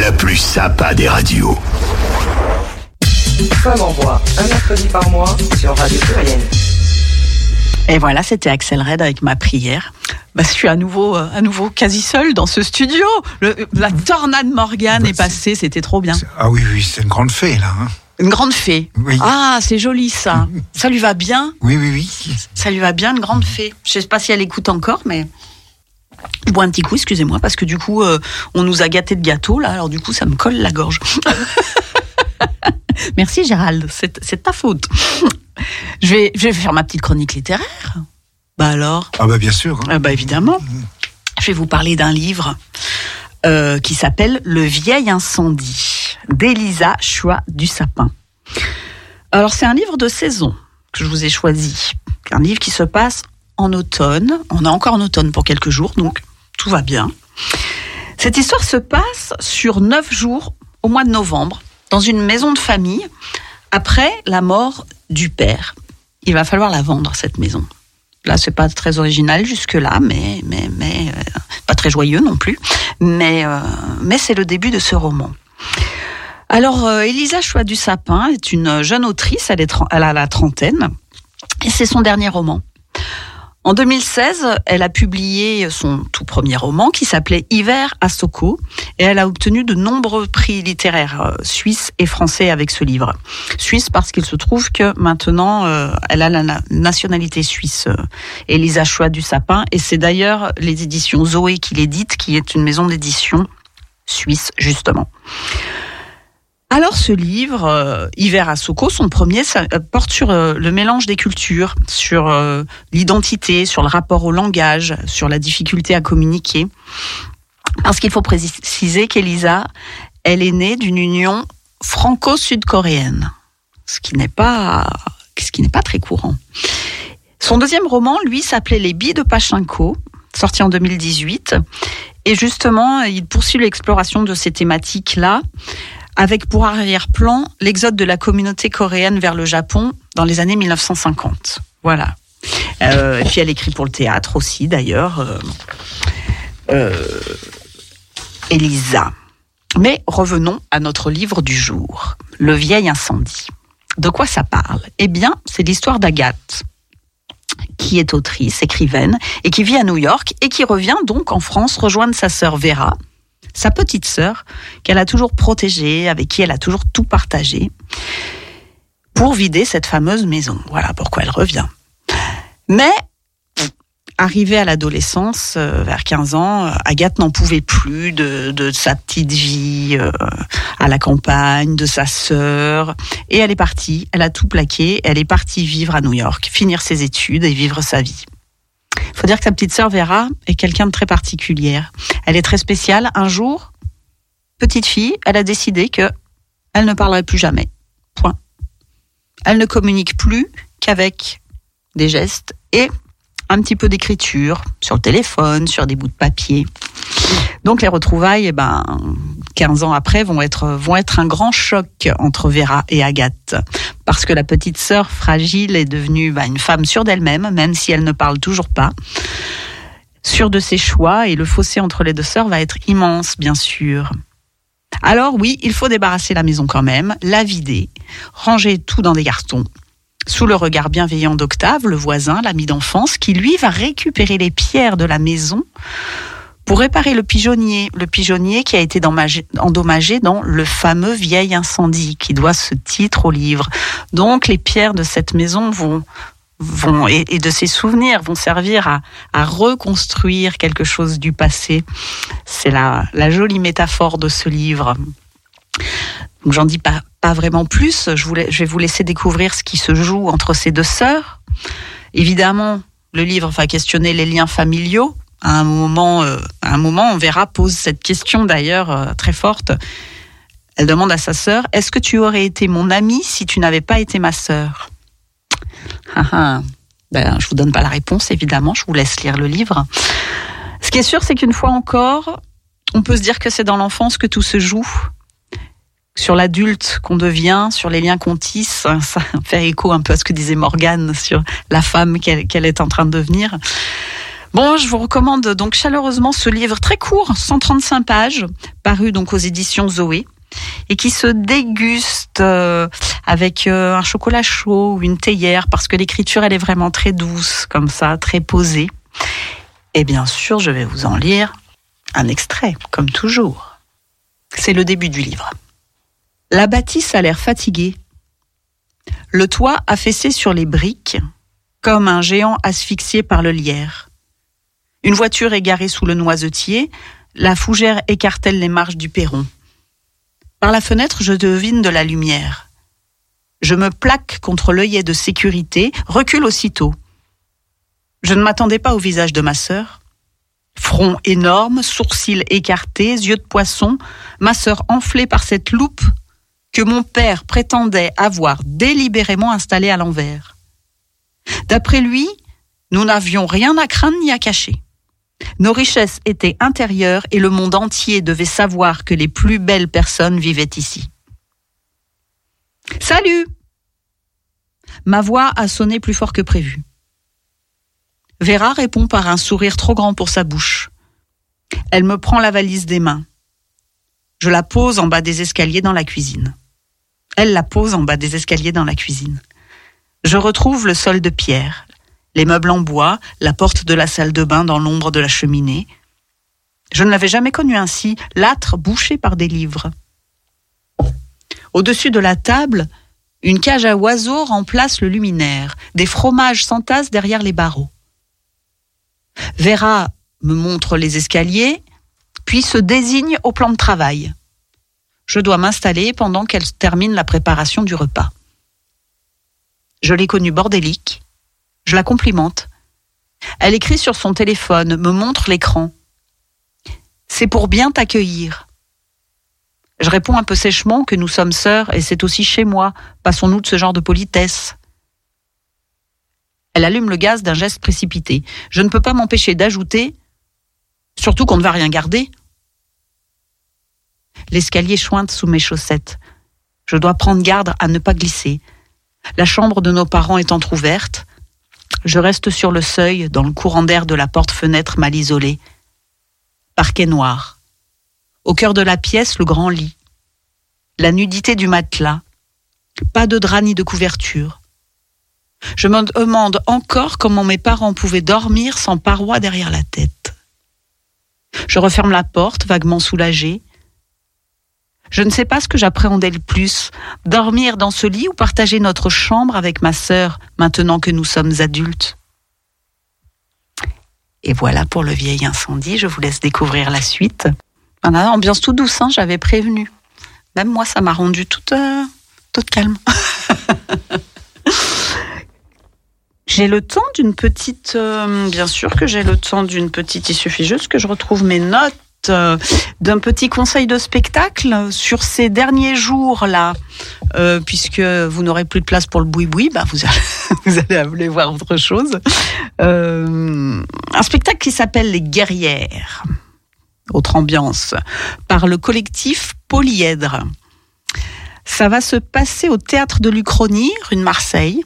La plus sympa des radios. Femme en bois, un mercredi par mois sur Radio Pluriel. Et voilà, c'était Axel Red avec ma prière. Bah, je suis à nouveau, euh, à nouveau quasi seule dans ce studio. Le- la tornade Morgane est passée, c'était trop bien. Ah oui, oui, c'est une grande fée, là. hein. Une grande fée. Oui. Ah, c'est joli ça. Ça lui va bien. Oui, oui, oui. Ça lui va bien, une grande fée. Je sais pas si elle écoute encore, mais je bois un petit coup, excusez-moi, parce que du coup, euh, on nous a gâté de gâteau là, alors du coup, ça me colle la gorge. Merci Gérald, c'est c'est ta faute. Je vais, je vais faire ma petite chronique littéraire. Bah alors? Ah bah bien sûr. hein. Ah bah évidemment. Je vais vous parler d'un livre euh, qui s'appelle Le vieil incendie d'Elisa Chua du Sapin. Alors c'est un livre de saison que je vous ai choisi. Un livre qui se passe en automne. On est encore en automne pour quelques jours, donc tout va bien. Cette histoire se passe sur neuf jours au mois de novembre dans une maison de famille après la mort du père. Il va falloir la vendre cette maison. Là, c'est pas très original jusque-là, mais mais mais euh, pas très joyeux non plus. Mais euh, mais c'est le début de ce roman. Alors, euh, Elisa Choix du Sapin est une jeune autrice, elle, est elle a la trentaine, et c'est son dernier roman. En 2016, elle a publié son tout premier roman qui s'appelait Hiver à Soko et elle a obtenu de nombreux prix littéraires euh, suisses et français avec ce livre. Suisse parce qu'il se trouve que maintenant euh, elle a la na- nationalité suisse, euh, Elisa Choix du Sapin, et c'est d'ailleurs les éditions Zoé qui l'édite, qui est une maison d'édition suisse justement. Alors ce livre, euh, Hiver à Soko, son premier, euh, porte sur euh, le mélange des cultures, sur euh, l'identité, sur le rapport au langage, sur la difficulté à communiquer. Parce qu'il faut préciser qu'Elisa, elle est née d'une union franco-sud-coréenne, ce qui n'est pas, ce qui n'est pas très courant. Son deuxième roman, lui, s'appelait Les billes de Pachinko, sorti en 2018. Et justement, il poursuit l'exploration de ces thématiques-là, avec pour arrière-plan l'exode de la communauté coréenne vers le Japon dans les années 1950. Voilà. Euh, et puis elle écrit pour le théâtre aussi, d'ailleurs. Euh, euh, Elisa. Mais revenons à notre livre du jour, Le vieil incendie. De quoi ça parle? Eh bien, c'est l'histoire d'Agathe, qui est autrice, écrivaine, et qui vit à New York, et qui revient donc en France rejoindre sa sœur Vera, sa petite sœur, qu'elle a toujours protégée, avec qui elle a toujours tout partagé, pour vider cette fameuse maison. Voilà pourquoi elle revient. Mais Arrivée à l'adolescence, euh, vers 15 ans, euh, Agathe n'en pouvait plus de, sa petite vie euh, à la campagne, de sa sœur, et elle est partie, elle a tout plaqué, elle est partie vivre à New York, finir ses études et vivre sa vie. Il faut dire que sa petite sœur Vera est quelqu'un de très particulière. Elle est très spéciale. Un jour, petite fille, elle a décidé que elle ne parlerait plus jamais. Point. Elle ne communique plus qu'avec des gestes et un petit peu d'écriture sur le téléphone, sur des bouts de papier. Donc les retrouvailles, eh ben, 15 ans après, vont être, vont être un grand choc entre Vera et Agathe. Parce que la petite sœur fragile est devenue bah, une femme sûre d'elle-même, même si elle ne parle toujours pas. Sûre de ses choix, et le fossé entre les deux sœurs va être immense, bien sûr. Alors oui, il faut débarrasser la maison quand même, la vider, ranger tout dans des cartons, sous le regard bienveillant d'Octave, le voisin, l'ami d'enfance, qui lui va récupérer les pierres de la maison pour réparer le pigeonnier, le pigeonnier qui a été endommagé dans le fameux vieil incendie qui doit ce titre au livre. Donc les pierres de cette maison vont et, de ses souvenirs vont servir à, à reconstruire quelque chose du passé. C'est la, la jolie métaphore de ce livre. Donc j'en dis pas, pas vraiment plus. Je, voulais, je vais vous laisser découvrir ce qui se joue entre ces deux sœurs. Évidemment, le livre va questionner les liens familiaux. À un moment, euh, un moment, on verra pose cette question d'ailleurs euh, très forte. Elle demande à sa sœur Est-ce que tu aurais été mon amie si tu n'avais pas été ma sœur? Ah, ah. ben, Je vous donne pas la réponse, évidemment. Je vous laisse lire le livre. Ce qui est sûr, c'est qu'une fois encore, on peut se dire que c'est dans l'enfance que tout se joue sur l'adulte qu'on devient, sur les liens qu'on tisse. Ça fait écho un peu à ce que disait Morgane sur la femme qu'elle est en train de devenir. Bon, je vous recommande donc chaleureusement ce livre très court, 135 pages, paru donc aux éditions Zoé, et qui se déguste euh, avec euh, un chocolat chaud ou une théière, parce que l'écriture, elle est vraiment très douce, comme ça, très posée. Et bien sûr, je vais vous en lire un extrait, comme toujours. C'est le début du livre. La bâtisse a l'air fatiguée. Le toit affaissé sur les briques, comme un géant asphyxié par le lierre. Une voiture égarée sous le noisetier, la fougère écartèle les marches du perron. Par la fenêtre, je devine de la lumière. Je me plaque contre l'œillet de sécurité, recule aussitôt. Je ne m'attendais pas au visage de ma sœur. Front énorme, sourcils écartés, yeux de poisson, ma sœur enflée par cette loupe que mon père prétendait avoir délibérément installé à l'envers. D'après lui, nous n'avions rien à craindre ni à cacher. Nos richesses étaient intérieures et le monde entier devait savoir que les plus belles personnes vivaient ici. Salut Ma voix a sonné plus fort que prévu. Vera répond par un sourire trop grand pour sa bouche. Elle me prend la valise des mains. Je la pose en bas des escaliers dans la cuisine. Elle la pose en bas des escaliers dans la cuisine. Je retrouve le sol de pierre, les meubles en bois, la porte de la salle de bain dans l'ombre de la cheminée. Je ne l'avais jamais connu ainsi, l'âtre bouché par des livres. Au-dessus de la table, une cage à oiseaux remplace le luminaire. Des fromages s'entassent derrière les barreaux. Vera me montre les escaliers, puis se désigne au plan de travail je dois m'installer pendant qu'elle termine la préparation du repas. Je l'ai connue bordélique, je la complimente. Elle écrit sur son téléphone, me montre l'écran. C'est pour bien t'accueillir. Je réponds un peu sèchement que nous sommes sœurs et c'est aussi chez moi. Passons-nous de ce genre de politesse. Elle allume le gaz d'un geste précipité. Je ne peux pas m'empêcher d'ajouter, surtout qu'on ne va rien garder. L'escalier chointe sous mes chaussettes. Je dois prendre garde à ne pas glisser. La chambre de nos parents est entr'ouverte. Je reste sur le seuil, dans le courant d'air de la porte-fenêtre mal isolée. Parquet noir. Au cœur de la pièce, le grand lit. La nudité du matelas. Pas de drap ni de couverture. Je me demande encore comment mes parents pouvaient dormir sans paroi derrière la tête. Je referme la porte, vaguement soulagée. Je ne sais pas ce que j'appréhendais le plus, dormir dans ce lit ou partager notre chambre avec ma sœur maintenant que nous sommes adultes. Et voilà pour le vieil incendie, je vous laisse découvrir la suite. Voilà, ambiance tout douce, hein, j'avais prévenu. Même moi, ça m'a rendu toute, euh, calme. j'ai le temps d'une petite... euh, bien sûr que j'ai le temps d'une petite... Il suffit juste que je retrouve mes notes d'un petit conseil de spectacle sur ces derniers jours là, euh, puisque vous n'aurez plus de place pour le boui-boui, bah vous, allez, vous aller voir autre chose. Euh, un spectacle qui s'appelle Les Guerrières, autre ambiance, par le collectif Polyèdre. Ça va se passer au théâtre de l'Uchronie, rue de Marseille.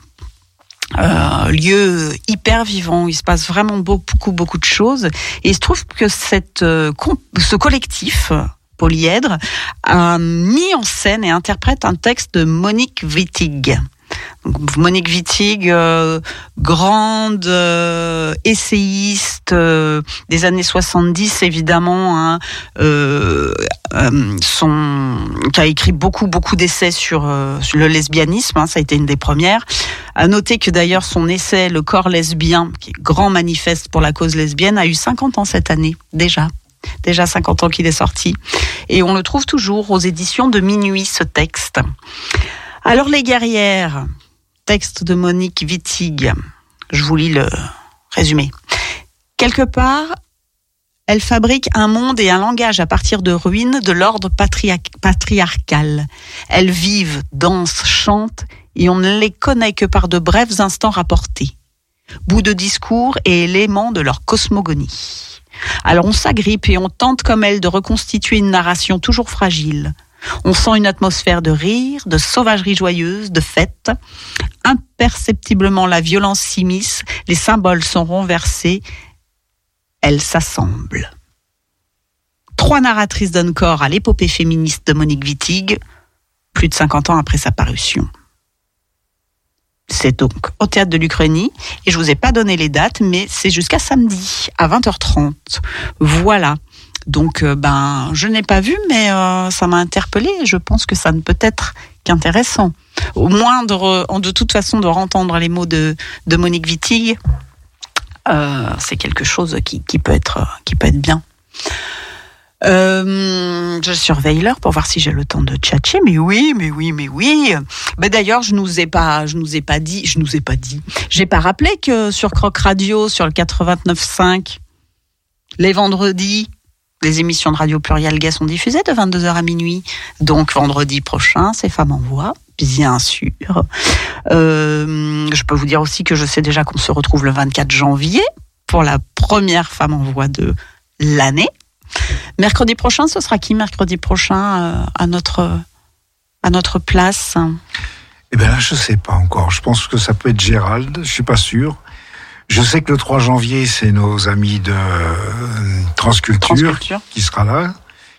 Euh, lieu hyper vivant, il se passe vraiment beaucoup beaucoup de choses. Et il se trouve que cette, euh, ce collectif polyèdre a mis en scène et interprète un texte de Monique Wittig. Monique Wittig, euh, grande euh, essayiste euh, des années 70 évidemment, hein, qui a écrit beaucoup beaucoup d'essais sur, sur le lesbianisme, hein, ça a été une des premières. À noter que d'ailleurs son essai Le corps lesbien, qui est grand manifeste pour la cause lesbienne, a eu 50 ans cette année déjà. Déjà 50 ans qu'il est sorti. Et on le trouve toujours aux éditions de Minuit, ce texte. Alors les guerrières, texte de Monique Wittig. Je vous lis le résumé. Quelque part, elles fabriquent un monde et un langage à partir de ruines de l'ordre patria- patriarcal. Elles vivent, dansent, chantent, et on ne les connaît que par de brefs instants rapportés. Bouts de discours et éléments de leur cosmogonie. Alors on s'agrippe et on tente comme elles de reconstituer une narration toujours fragile. On sent une atmosphère de rire, de sauvagerie joyeuse, de fête. Imperceptiblement, la violence s'immisce, les symboles sont renversés, elles s'assemblent. Trois narratrices donnent corps à l'épopée féministe de Monique Wittig, plus de 50 ans après sa parution. C'est donc au théâtre de l'Uchronie et je vous ai pas donné les dates, mais c'est jusqu'à samedi à 20h30. Voilà. Donc, euh, ben, je n'ai pas vu, mais euh, ça m'a interpellé. et Je pense que ça ne peut être qu'intéressant. Au moins, de, de toute façon, de entendre les mots de, de Monique Wittig, euh, c'est quelque chose qui, qui peut être, qui peut être bien. Je surveille l'heure pour voir si j'ai le temps de tchatcher. Mais oui, mais oui, mais oui. Mais d'ailleurs, je nous ai pas, je nous ai pas dit, je nous ai pas dit. J'ai pas rappelé que sur Croc Radio, sur le 89.5, les vendredis, les émissions de Radio Pluriel Gay sont diffusées de 22h à minuit. Donc vendredi prochain, c'est Femmes en Voix, bien sûr. Euh, je peux vous dire aussi que je sais déjà qu'on se retrouve le 24 janvier pour la première Femme en Voix de l'année. Mercredi prochain, ce sera qui mercredi prochain euh, à notre à notre place? Eh bien là, je sais pas encore. Je pense que ça peut être Gérald, je suis pas sûr. Je sais que le 3 janvier, c'est nos amis de euh, Transculture, Transculture. qui sera là,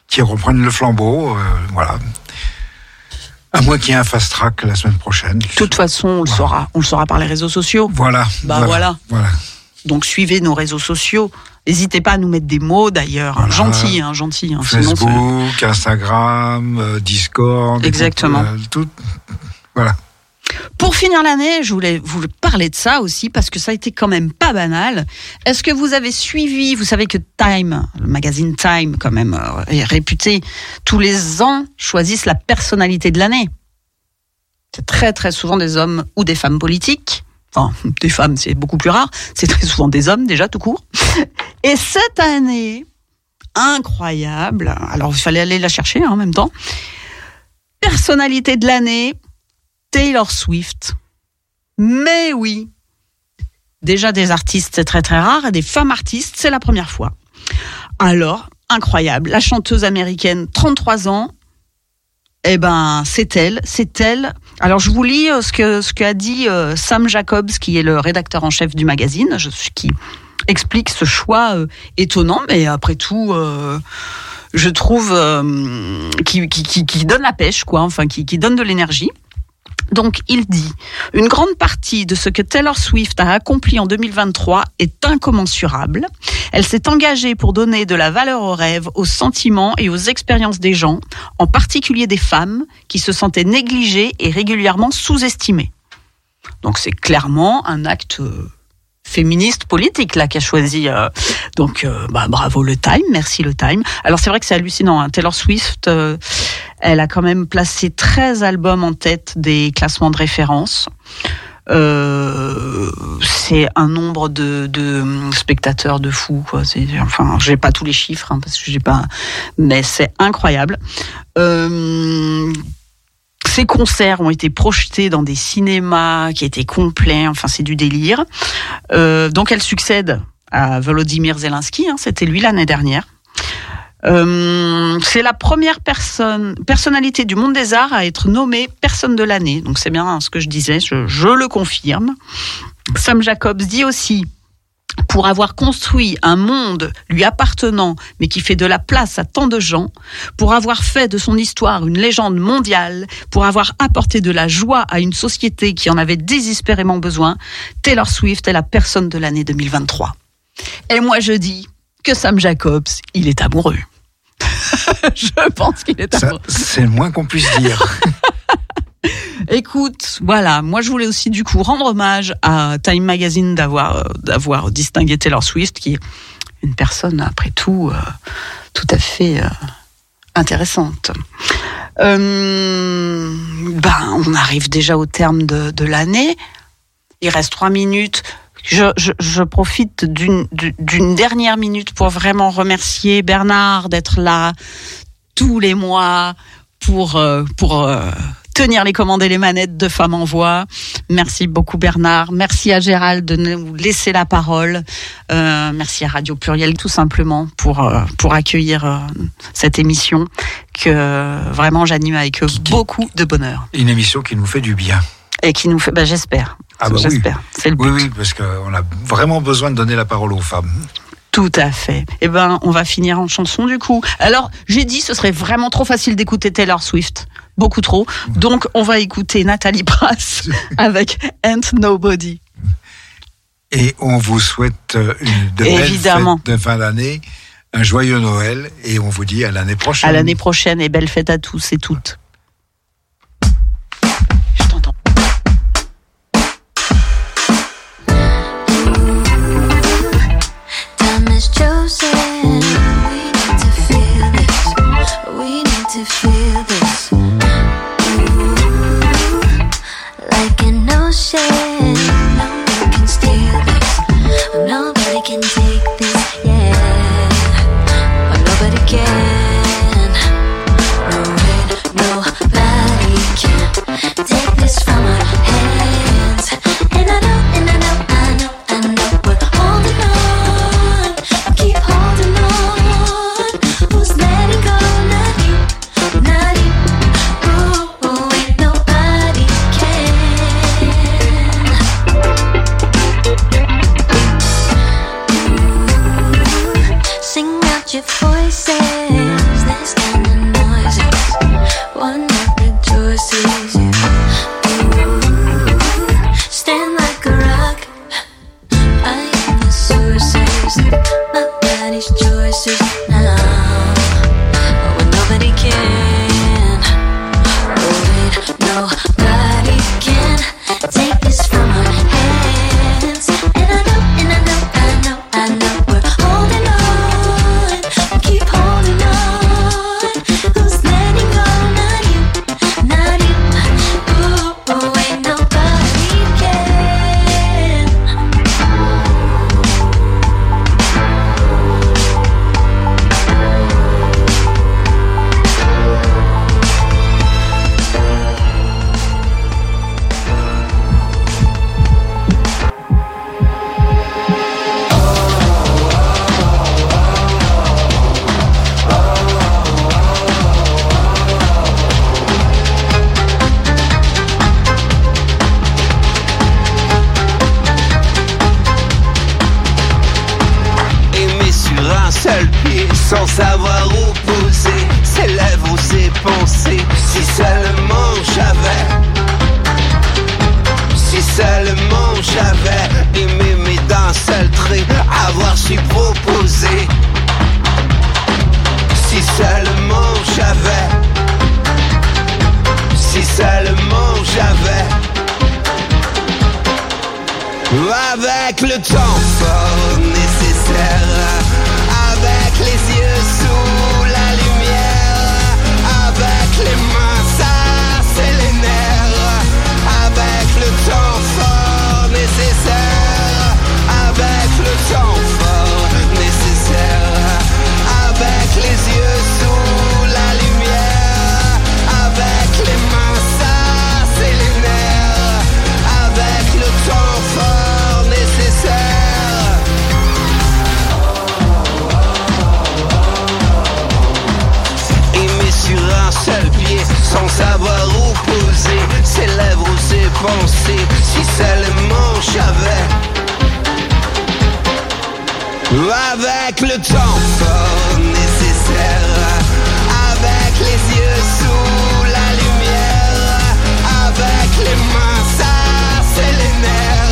qui reprennent le flambeau. euh, voilà. À moins qu'il y ait un fast track la semaine prochaine. De toute façon, on le saura. On le saura par les réseaux sociaux. Voilà. Bah voilà. Voilà. Donc suivez nos réseaux sociaux. N'hésitez pas à nous mettre des mots d'ailleurs. Voilà. Gentil, hein, gentil. hein. Sinon, Facebook, Instagram, euh, Discord. Exactement. euh, tout. Voilà. Pour finir l'année, je voulais vous parler de ça aussi parce que ça a été quand même pas banal. Est-ce que vous avez suivi, vous savez que Time, le magazine Time quand même euh, est réputé, tous les ans choisissent la personnalité de l'année. C'est très très souvent des hommes ou des femmes politiques. Enfin, des femmes, c'est beaucoup plus rare. C'est très souvent des hommes déjà tout court. Et cette année, incroyable. Alors, il fallait aller la chercher hein, en même temps. Personnalité de l'année, Taylor Swift. Mais oui, déjà des artistes, très très rare, et des femmes artistes, c'est la première fois. Alors, incroyable, la chanteuse américaine, 33 ans, eh ben, c'est elle, c'est elle. Alors, je vous lis euh, ce que ce qu'a dit euh, Sam Jacobs, qui est le rédacteur en chef du magazine, qui explique ce choix euh, étonnant, mais après tout, je trouve qui, qui, qui, qui donne la pêche, quoi, enfin, qui, qui donne de l'énergie. Donc, il dit, une grande partie de ce que Taylor Swift a accompli en 2023 est incommensurable. Elle s'est engagée pour donner de la valeur aux rêves, aux sentiments et aux expériences des gens, en particulier des femmes qui se sentaient négligées et régulièrement sous-estimées. Donc, c'est clairement un acte euh, féministe politique là qu'a choisi. euh, donc euh, bah, bravo le Time, merci le Time. Alors c'est vrai que c'est hallucinant. hein. Taylor Swift, euh, elle a quand même placé 13 albums en tête des classements de référence. C'est un nombre de, de spectateurs de fou. Quoi. Enfin, j'ai pas tous les chiffres hein, parce que j'ai pas, mais c'est incroyable. Ces concerts ont été projetés dans des cinémas qui étaient complets. Enfin, c'est du délire. Euh, donc, elle succède à Volodymyr Zelensky. hein, C'était lui l'année dernière. Euh, c'est la première personne, personnalité du monde des arts à être nommée personne de l'année. Donc c'est bien ce que je disais, je, je le confirme. Sam Jacobs dit aussi pour avoir construit un monde lui appartenant, mais qui fait de la place à tant de gens, pour avoir fait de son histoire une légende mondiale, pour avoir apporté de la joie à une société qui en avait désespérément besoin, Taylor Swift est la personne de l'année 2023. Et moi je dis que Sam Jacobs, il est amoureux. je pense qu'il est amoureux. c'est le moins qu'on puisse dire. Écoute, voilà, moi je voulais aussi du coup rendre hommage à Time Magazine d'avoir euh, d'avoir distingué Taylor Swift, qui est une personne après tout euh, tout à fait euh, intéressante. Ben, on arrive déjà au terme de, l'année. Il reste trois minutes. Je, profite d'une dernière minute pour vraiment remercier Bernard d'être là tous les mois pour pour tenir les commandes et les manettes de Femmes en Voix. Merci beaucoup Bernard. Merci à Gérald de nous laisser la parole. Euh, merci à Radio Pluriel tout simplement pour euh, pour accueillir euh, cette émission que vraiment j'anime avec beaucoup de bonheur Une émission qui nous fait du bien. et qui nous fait. Bah, j'espère. Ah bah oui. j'espère. C'est le but. Oui, oui, parce qu'on a vraiment besoin de donner la parole aux femmes. Tout à fait. Eh ben, on va finir en chanson du coup. Alors, j'ai dit ce serait vraiment trop facile d'écouter Taylor Swift. Beaucoup trop. Donc, on va écouter Nathalie Brass avec Ain't Nobody. Et on vous souhaite euh, une, de belles Évidemment. fêtes de fin d'année, un joyeux Noël, et on vous dit à l'année prochaine. À l'année prochaine et belle fête à tous et toutes. savoir où poser ses lèvres ou ses pensées. Si seulement j'avais, si seulement j'avais aimé, mais d'un seul trait, avoir su proposer. Si seulement j'avais, si seulement j'avais. Avec le temps fort nécessaire penser si seulement j'avais Avec le temps fort nécessaire Avec les yeux sous la lumière Avec les mains, ça c'est les nerfs.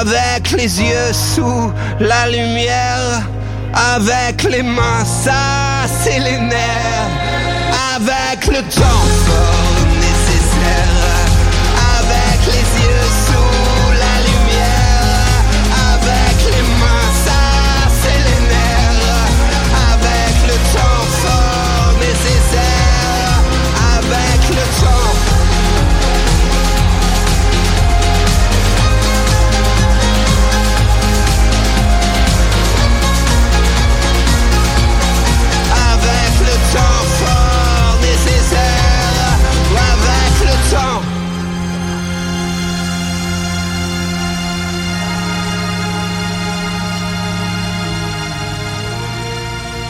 avec les yeux sous la lumière, avec les mains, ça c'est les nerfs, avec le temps.